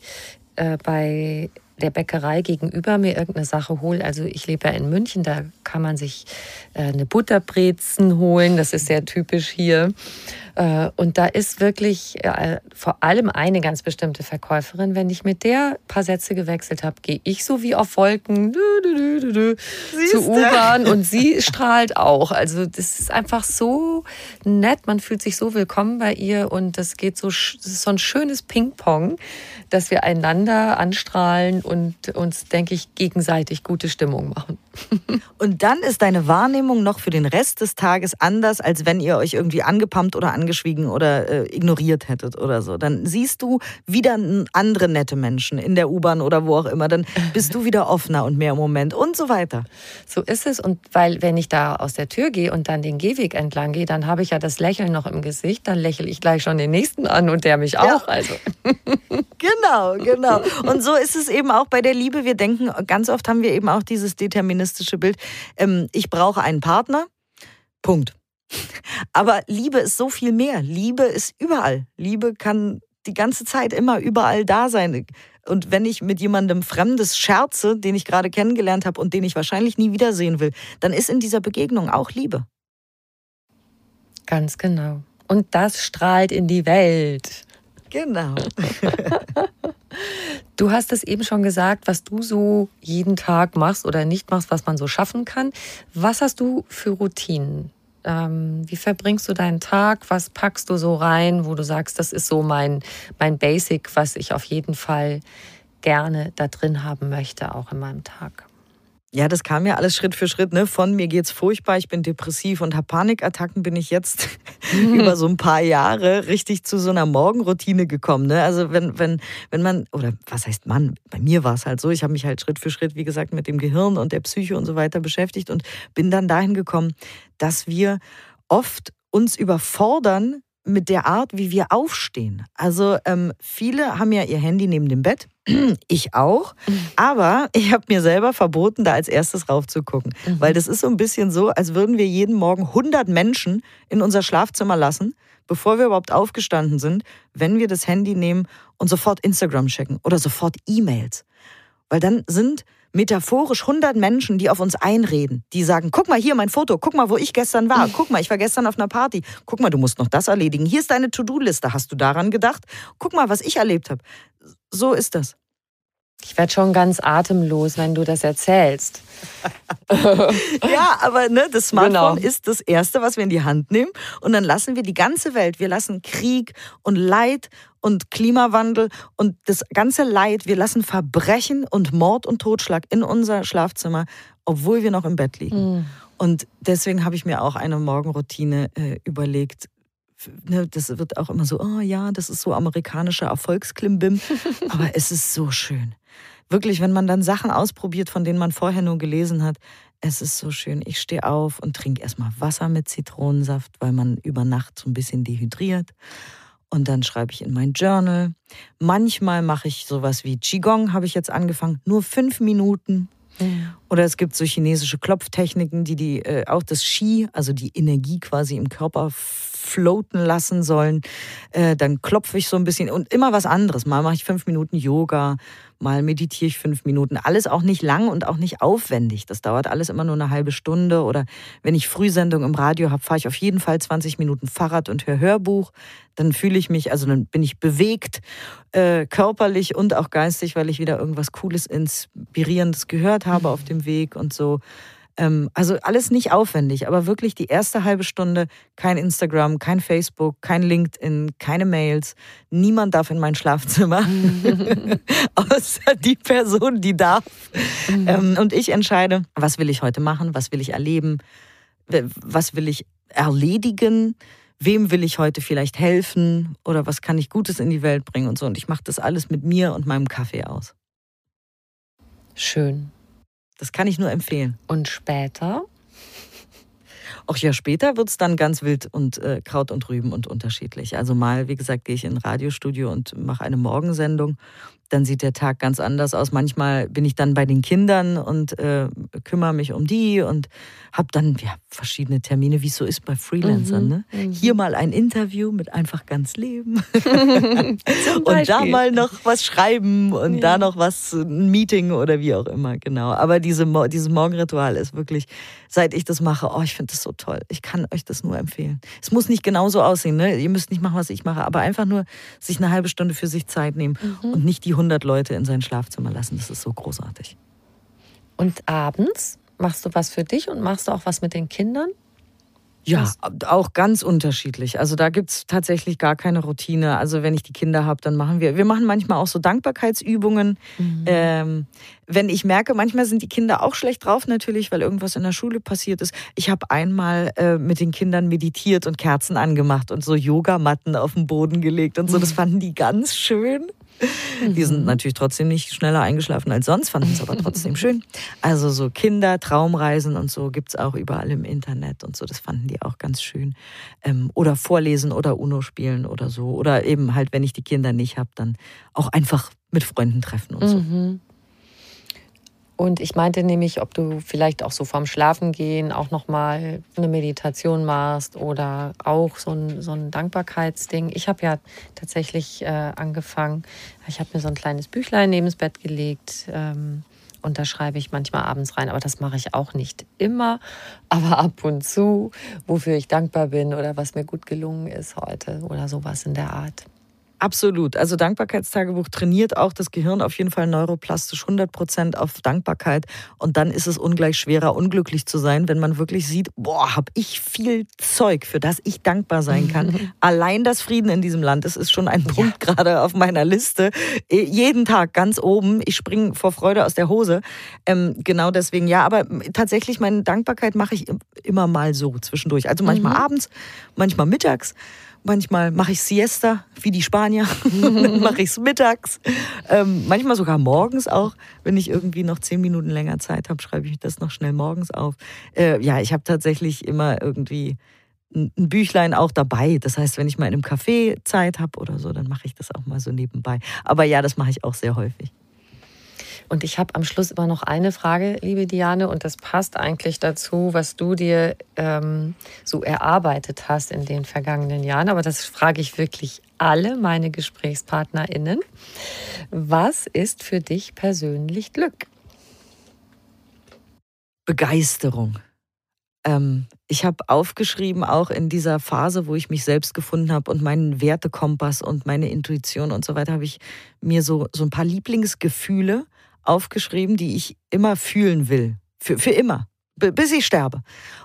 äh, bei der Bäckerei gegenüber mir irgendeine Sache hole. Also ich lebe ja in München, da kann man sich äh, eine Butterbrezen holen. Das ist sehr typisch hier. Äh, und da ist wirklich äh, vor allem eine ganz bestimmte Verkäuferin. Wenn ich mit der ein paar Sätze gewechselt habe, gehe ich so wie auf Wolken zur U-Bahn und sie strahlt auch. Also das ist einfach so nett. Man fühlt sich so willkommen bei ihr und das geht so, das ist so ein schönes Ping-Pong, dass wir einander anstrahlen und uns, denke ich, gegenseitig gute Stimmung machen. Und dann ist deine Wahrnehmung noch für den Rest des Tages anders, als wenn ihr euch irgendwie angepumpt oder angeschwiegen oder äh, ignoriert hättet oder so. Dann siehst du wieder andere nette Menschen in der U-Bahn oder wo auch immer. Dann bist du wieder offener und mehr im Moment und so weiter. So ist es. Und weil, wenn ich da aus der Tür gehe und dann den Gehweg entlang gehe, dann habe ich ja das Lächeln noch im Gesicht. Dann lächle ich gleich schon den nächsten an und der mich ja. auch. Also. genau, genau. Und so ist es eben auch bei der Liebe. Wir denken, ganz oft haben wir eben auch dieses deterministische Bild. Ähm, ich brauche einen Partner. Punkt. Aber Liebe ist so viel mehr. Liebe ist überall. Liebe kann die ganze Zeit immer überall da sein. Und wenn ich mit jemandem Fremdes scherze, den ich gerade kennengelernt habe und den ich wahrscheinlich nie wiedersehen will, dann ist in dieser Begegnung auch Liebe. Ganz genau. Und das strahlt in die Welt. Genau. du hast es eben schon gesagt, was du so jeden Tag machst oder nicht machst, was man so schaffen kann. Was hast du für Routinen? Ähm, wie verbringst du deinen Tag? Was packst du so rein, wo du sagst, das ist so mein, mein Basic, was ich auf jeden Fall gerne da drin haben möchte, auch in meinem Tag? Ja, das kam ja alles Schritt für Schritt. Ne? Von mir geht's furchtbar, ich bin depressiv und habe Panikattacken, bin ich jetzt über so ein paar Jahre richtig zu so einer Morgenroutine gekommen. Ne? Also wenn, wenn, wenn man, oder was heißt man, bei mir war es halt so, ich habe mich halt Schritt für Schritt, wie gesagt, mit dem Gehirn und der Psyche und so weiter beschäftigt und bin dann dahin gekommen, dass wir oft uns überfordern mit der Art, wie wir aufstehen. Also ähm, viele haben ja ihr Handy neben dem Bett Ich auch. Aber ich habe mir selber verboten, da als erstes raufzugucken. Mhm. Weil das ist so ein bisschen so, als würden wir jeden Morgen 100 Menschen in unser Schlafzimmer lassen, bevor wir überhaupt aufgestanden sind, wenn wir das Handy nehmen und sofort Instagram checken oder sofort E-Mails. Weil dann sind metaphorisch 100 Menschen, die auf uns einreden, die sagen, guck mal hier mein Foto, guck mal, wo ich gestern war, guck mal, ich war gestern auf einer Party, guck mal, du musst noch das erledigen, hier ist deine To-Do-Liste, hast du daran gedacht? Guck mal, was ich erlebt habe. So ist das. Ich werde schon ganz atemlos, wenn du das erzählst. ja, aber ne, das Smartphone genau. ist das Erste, was wir in die Hand nehmen. Und dann lassen wir die ganze Welt, wir lassen Krieg und Leid und Klimawandel und das ganze Leid, wir lassen Verbrechen und Mord und Totschlag in unser Schlafzimmer, obwohl wir noch im Bett liegen. Mhm. Und deswegen habe ich mir auch eine Morgenroutine äh, überlegt, ne, das wird auch immer so, oh ja, das ist so amerikanischer Erfolgsklimbim. Aber es ist so schön. Wirklich, wenn man dann Sachen ausprobiert, von denen man vorher nur gelesen hat, es ist so schön. Ich stehe auf und trinke erstmal Wasser mit Zitronensaft, weil man über Nacht so ein bisschen dehydriert. Und dann schreibe ich in mein Journal. Manchmal mache ich sowas wie Qigong, habe ich jetzt angefangen. Nur fünf Minuten. Oder es gibt so chinesische Klopftechniken, die, die äh, auch das Qi, also die Energie quasi im Körper floaten lassen sollen. Äh, dann klopfe ich so ein bisschen und immer was anderes. Mal mache ich fünf Minuten Yoga, mal meditiere ich fünf Minuten. Alles auch nicht lang und auch nicht aufwendig. Das dauert alles immer nur eine halbe Stunde. Oder wenn ich Frühsendung im Radio habe, fahre ich auf jeden Fall 20 Minuten Fahrrad und höre Hörbuch. Dann fühle ich mich, also dann bin ich bewegt, äh, körperlich und auch geistig, weil ich wieder irgendwas Cooles, Inspirierendes gehört habe auf dem Weg und so. Ähm, also alles nicht aufwendig, aber wirklich die erste halbe Stunde kein Instagram, kein Facebook, kein LinkedIn, keine Mails. Niemand darf in mein Schlafzimmer, außer die Person, die darf. Mhm. Ähm, und ich entscheide, was will ich heute machen, was will ich erleben, was will ich erledigen wem will ich heute vielleicht helfen oder was kann ich Gutes in die Welt bringen und so. Und ich mache das alles mit mir und meinem Kaffee aus. Schön. Das kann ich nur empfehlen. Und später? Auch ja, später wird es dann ganz wild und äh, Kraut und Rüben und unterschiedlich. Also mal, wie gesagt, gehe ich in ein Radiostudio und mache eine Morgensendung dann sieht der Tag ganz anders aus. Manchmal bin ich dann bei den Kindern und äh, kümmere mich um die und habe dann ja, verschiedene Termine, wie es so ist bei Freelancern. Mhm, ne? Mhm. Hier mal ein Interview mit einfach ganz Leben. und da mal noch was schreiben und ja. da noch was, ein Meeting oder wie auch immer, genau. Aber diese, dieses Morgenritual ist wirklich, seit ich das mache, oh, ich finde das so toll. Ich kann euch das nur empfehlen. Es muss nicht genauso aussehen, ne? ihr müsst nicht machen, was ich mache, aber einfach nur sich eine halbe Stunde für sich Zeit nehmen mhm. und nicht die 100 Leute in sein Schlafzimmer lassen. Das ist so großartig. Und abends machst du was für dich und machst du auch was mit den Kindern? Ja, auch ganz unterschiedlich. Also da gibt es tatsächlich gar keine Routine. Also wenn ich die Kinder habe, dann machen wir, wir machen manchmal auch so Dankbarkeitsübungen. Mhm. Ähm, wenn ich merke, manchmal sind die Kinder auch schlecht drauf natürlich, weil irgendwas in der Schule passiert ist. Ich habe einmal äh, mit den Kindern meditiert und Kerzen angemacht und so Yogamatten auf den Boden gelegt und so. Das fanden die ganz schön. Die sind natürlich trotzdem nicht schneller eingeschlafen als sonst, fanden es aber trotzdem schön. Also so Kinder, Traumreisen und so gibt es auch überall im Internet und so. Das fanden die auch ganz schön. Ähm, oder vorlesen oder Uno spielen oder so. Oder eben halt, wenn ich die Kinder nicht habe, dann auch einfach mit Freunden treffen und so. Mhm. Und ich meinte nämlich, ob du vielleicht auch so vorm Schlafengehen auch nochmal eine Meditation machst oder auch so ein, so ein Dankbarkeitsding. Ich habe ja tatsächlich äh, angefangen, ich habe mir so ein kleines Büchlein neben das Bett gelegt. Ähm, und da schreibe ich manchmal abends rein, aber das mache ich auch nicht immer, aber ab und zu, wofür ich dankbar bin oder was mir gut gelungen ist heute oder sowas in der Art. Absolut. Also Dankbarkeitstagebuch trainiert auch das Gehirn auf jeden Fall neuroplastisch 100 Prozent auf Dankbarkeit. Und dann ist es ungleich schwerer, unglücklich zu sein, wenn man wirklich sieht, boah, habe ich viel Zeug, für das ich dankbar sein kann. Allein das Frieden in diesem Land, das ist schon ein Punkt ja. gerade auf meiner Liste. Äh, jeden Tag ganz oben. Ich springe vor Freude aus der Hose. Ähm, genau deswegen, ja. Aber tatsächlich, meine Dankbarkeit mache ich immer mal so zwischendurch. Also manchmal mhm. abends, manchmal mittags. Manchmal mache ich Siesta, wie die Spanier. dann mache ich es mittags. Ähm, manchmal sogar morgens auch. Wenn ich irgendwie noch zehn Minuten länger Zeit habe, schreibe ich das noch schnell morgens auf. Äh, ja, ich habe tatsächlich immer irgendwie ein Büchlein auch dabei. Das heißt, wenn ich mal in einem Café Zeit habe oder so, dann mache ich das auch mal so nebenbei. Aber ja, das mache ich auch sehr häufig. Und ich habe am Schluss immer noch eine Frage, liebe Diane, und das passt eigentlich dazu, was du dir ähm, so erarbeitet hast in den vergangenen Jahren. Aber das frage ich wirklich alle meine GesprächspartnerInnen. Was ist für dich persönlich Glück? Begeisterung. Ähm, ich habe aufgeschrieben, auch in dieser Phase, wo ich mich selbst gefunden habe und meinen Wertekompass und meine Intuition und so weiter, habe ich mir so, so ein paar Lieblingsgefühle aufgeschrieben, die ich immer fühlen will. Für, für immer. Bis ich sterbe.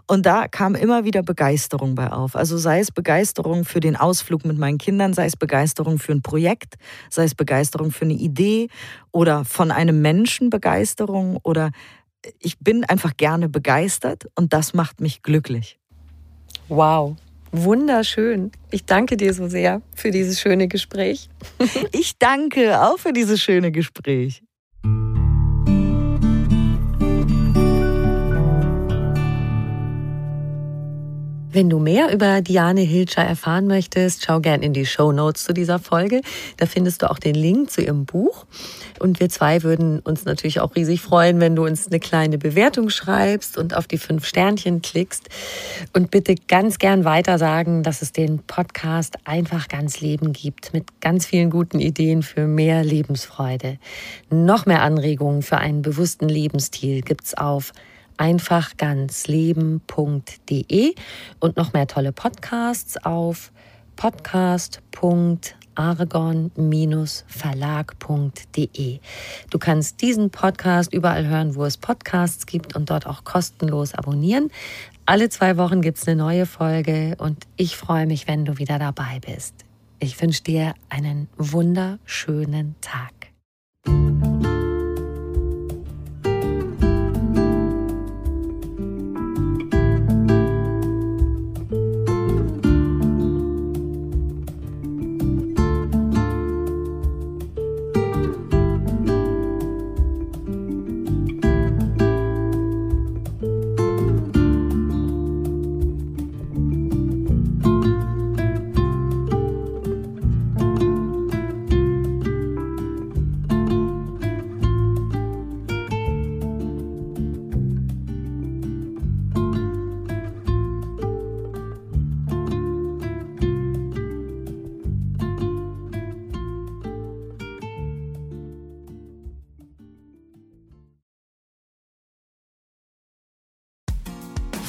Und da kam immer wieder Begeisterung bei auf. Also sei es Begeisterung für den Ausflug mit meinen Kindern, sei es Begeisterung für ein Projekt, sei es Begeisterung für eine Idee oder von einem Menschen Begeisterung oder ich bin einfach gerne begeistert und das macht mich glücklich. Wow, wunderschön. Ich danke dir so sehr für dieses schöne Gespräch. ich danke auch für dieses schöne Gespräch. Wenn du mehr über Diane Hilscher erfahren möchtest, schau gern in die Show Notes zu dieser Folge. Da findest du auch den Link zu ihrem Buch. Und wir zwei würden uns natürlich auch riesig freuen, wenn du uns eine kleine Bewertung schreibst und auf die fünf Sternchen klickst. Und bitte ganz gern weiter sagen, dass es den Podcast einfach ganz Leben gibt mit ganz vielen guten Ideen für mehr Lebensfreude. Noch mehr Anregungen für einen bewussten Lebensstil gibt's auf einfachganzleben.de und noch mehr tolle Podcasts auf podcast.argon-verlag.de. Du kannst diesen Podcast überall hören, wo es Podcasts gibt und dort auch kostenlos abonnieren. Alle zwei Wochen gibt es eine neue Folge und ich freue mich, wenn du wieder dabei bist. Ich wünsche dir einen wunderschönen Tag.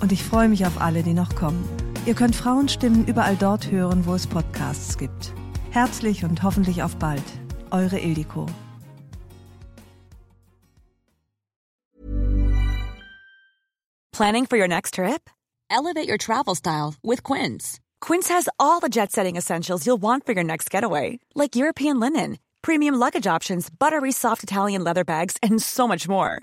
Und ich freue mich auf alle, die noch kommen. Ihr könnt Frauenstimmen überall dort hören, wo es Podcasts gibt. Herzlich und hoffentlich auf bald. Eure Ildiko. Planning for your next trip? Elevate your travel style with Quince. Quince has all the jet setting essentials you'll want for your next getaway, like European linen, premium luggage options, buttery soft Italian leather bags, and so much more.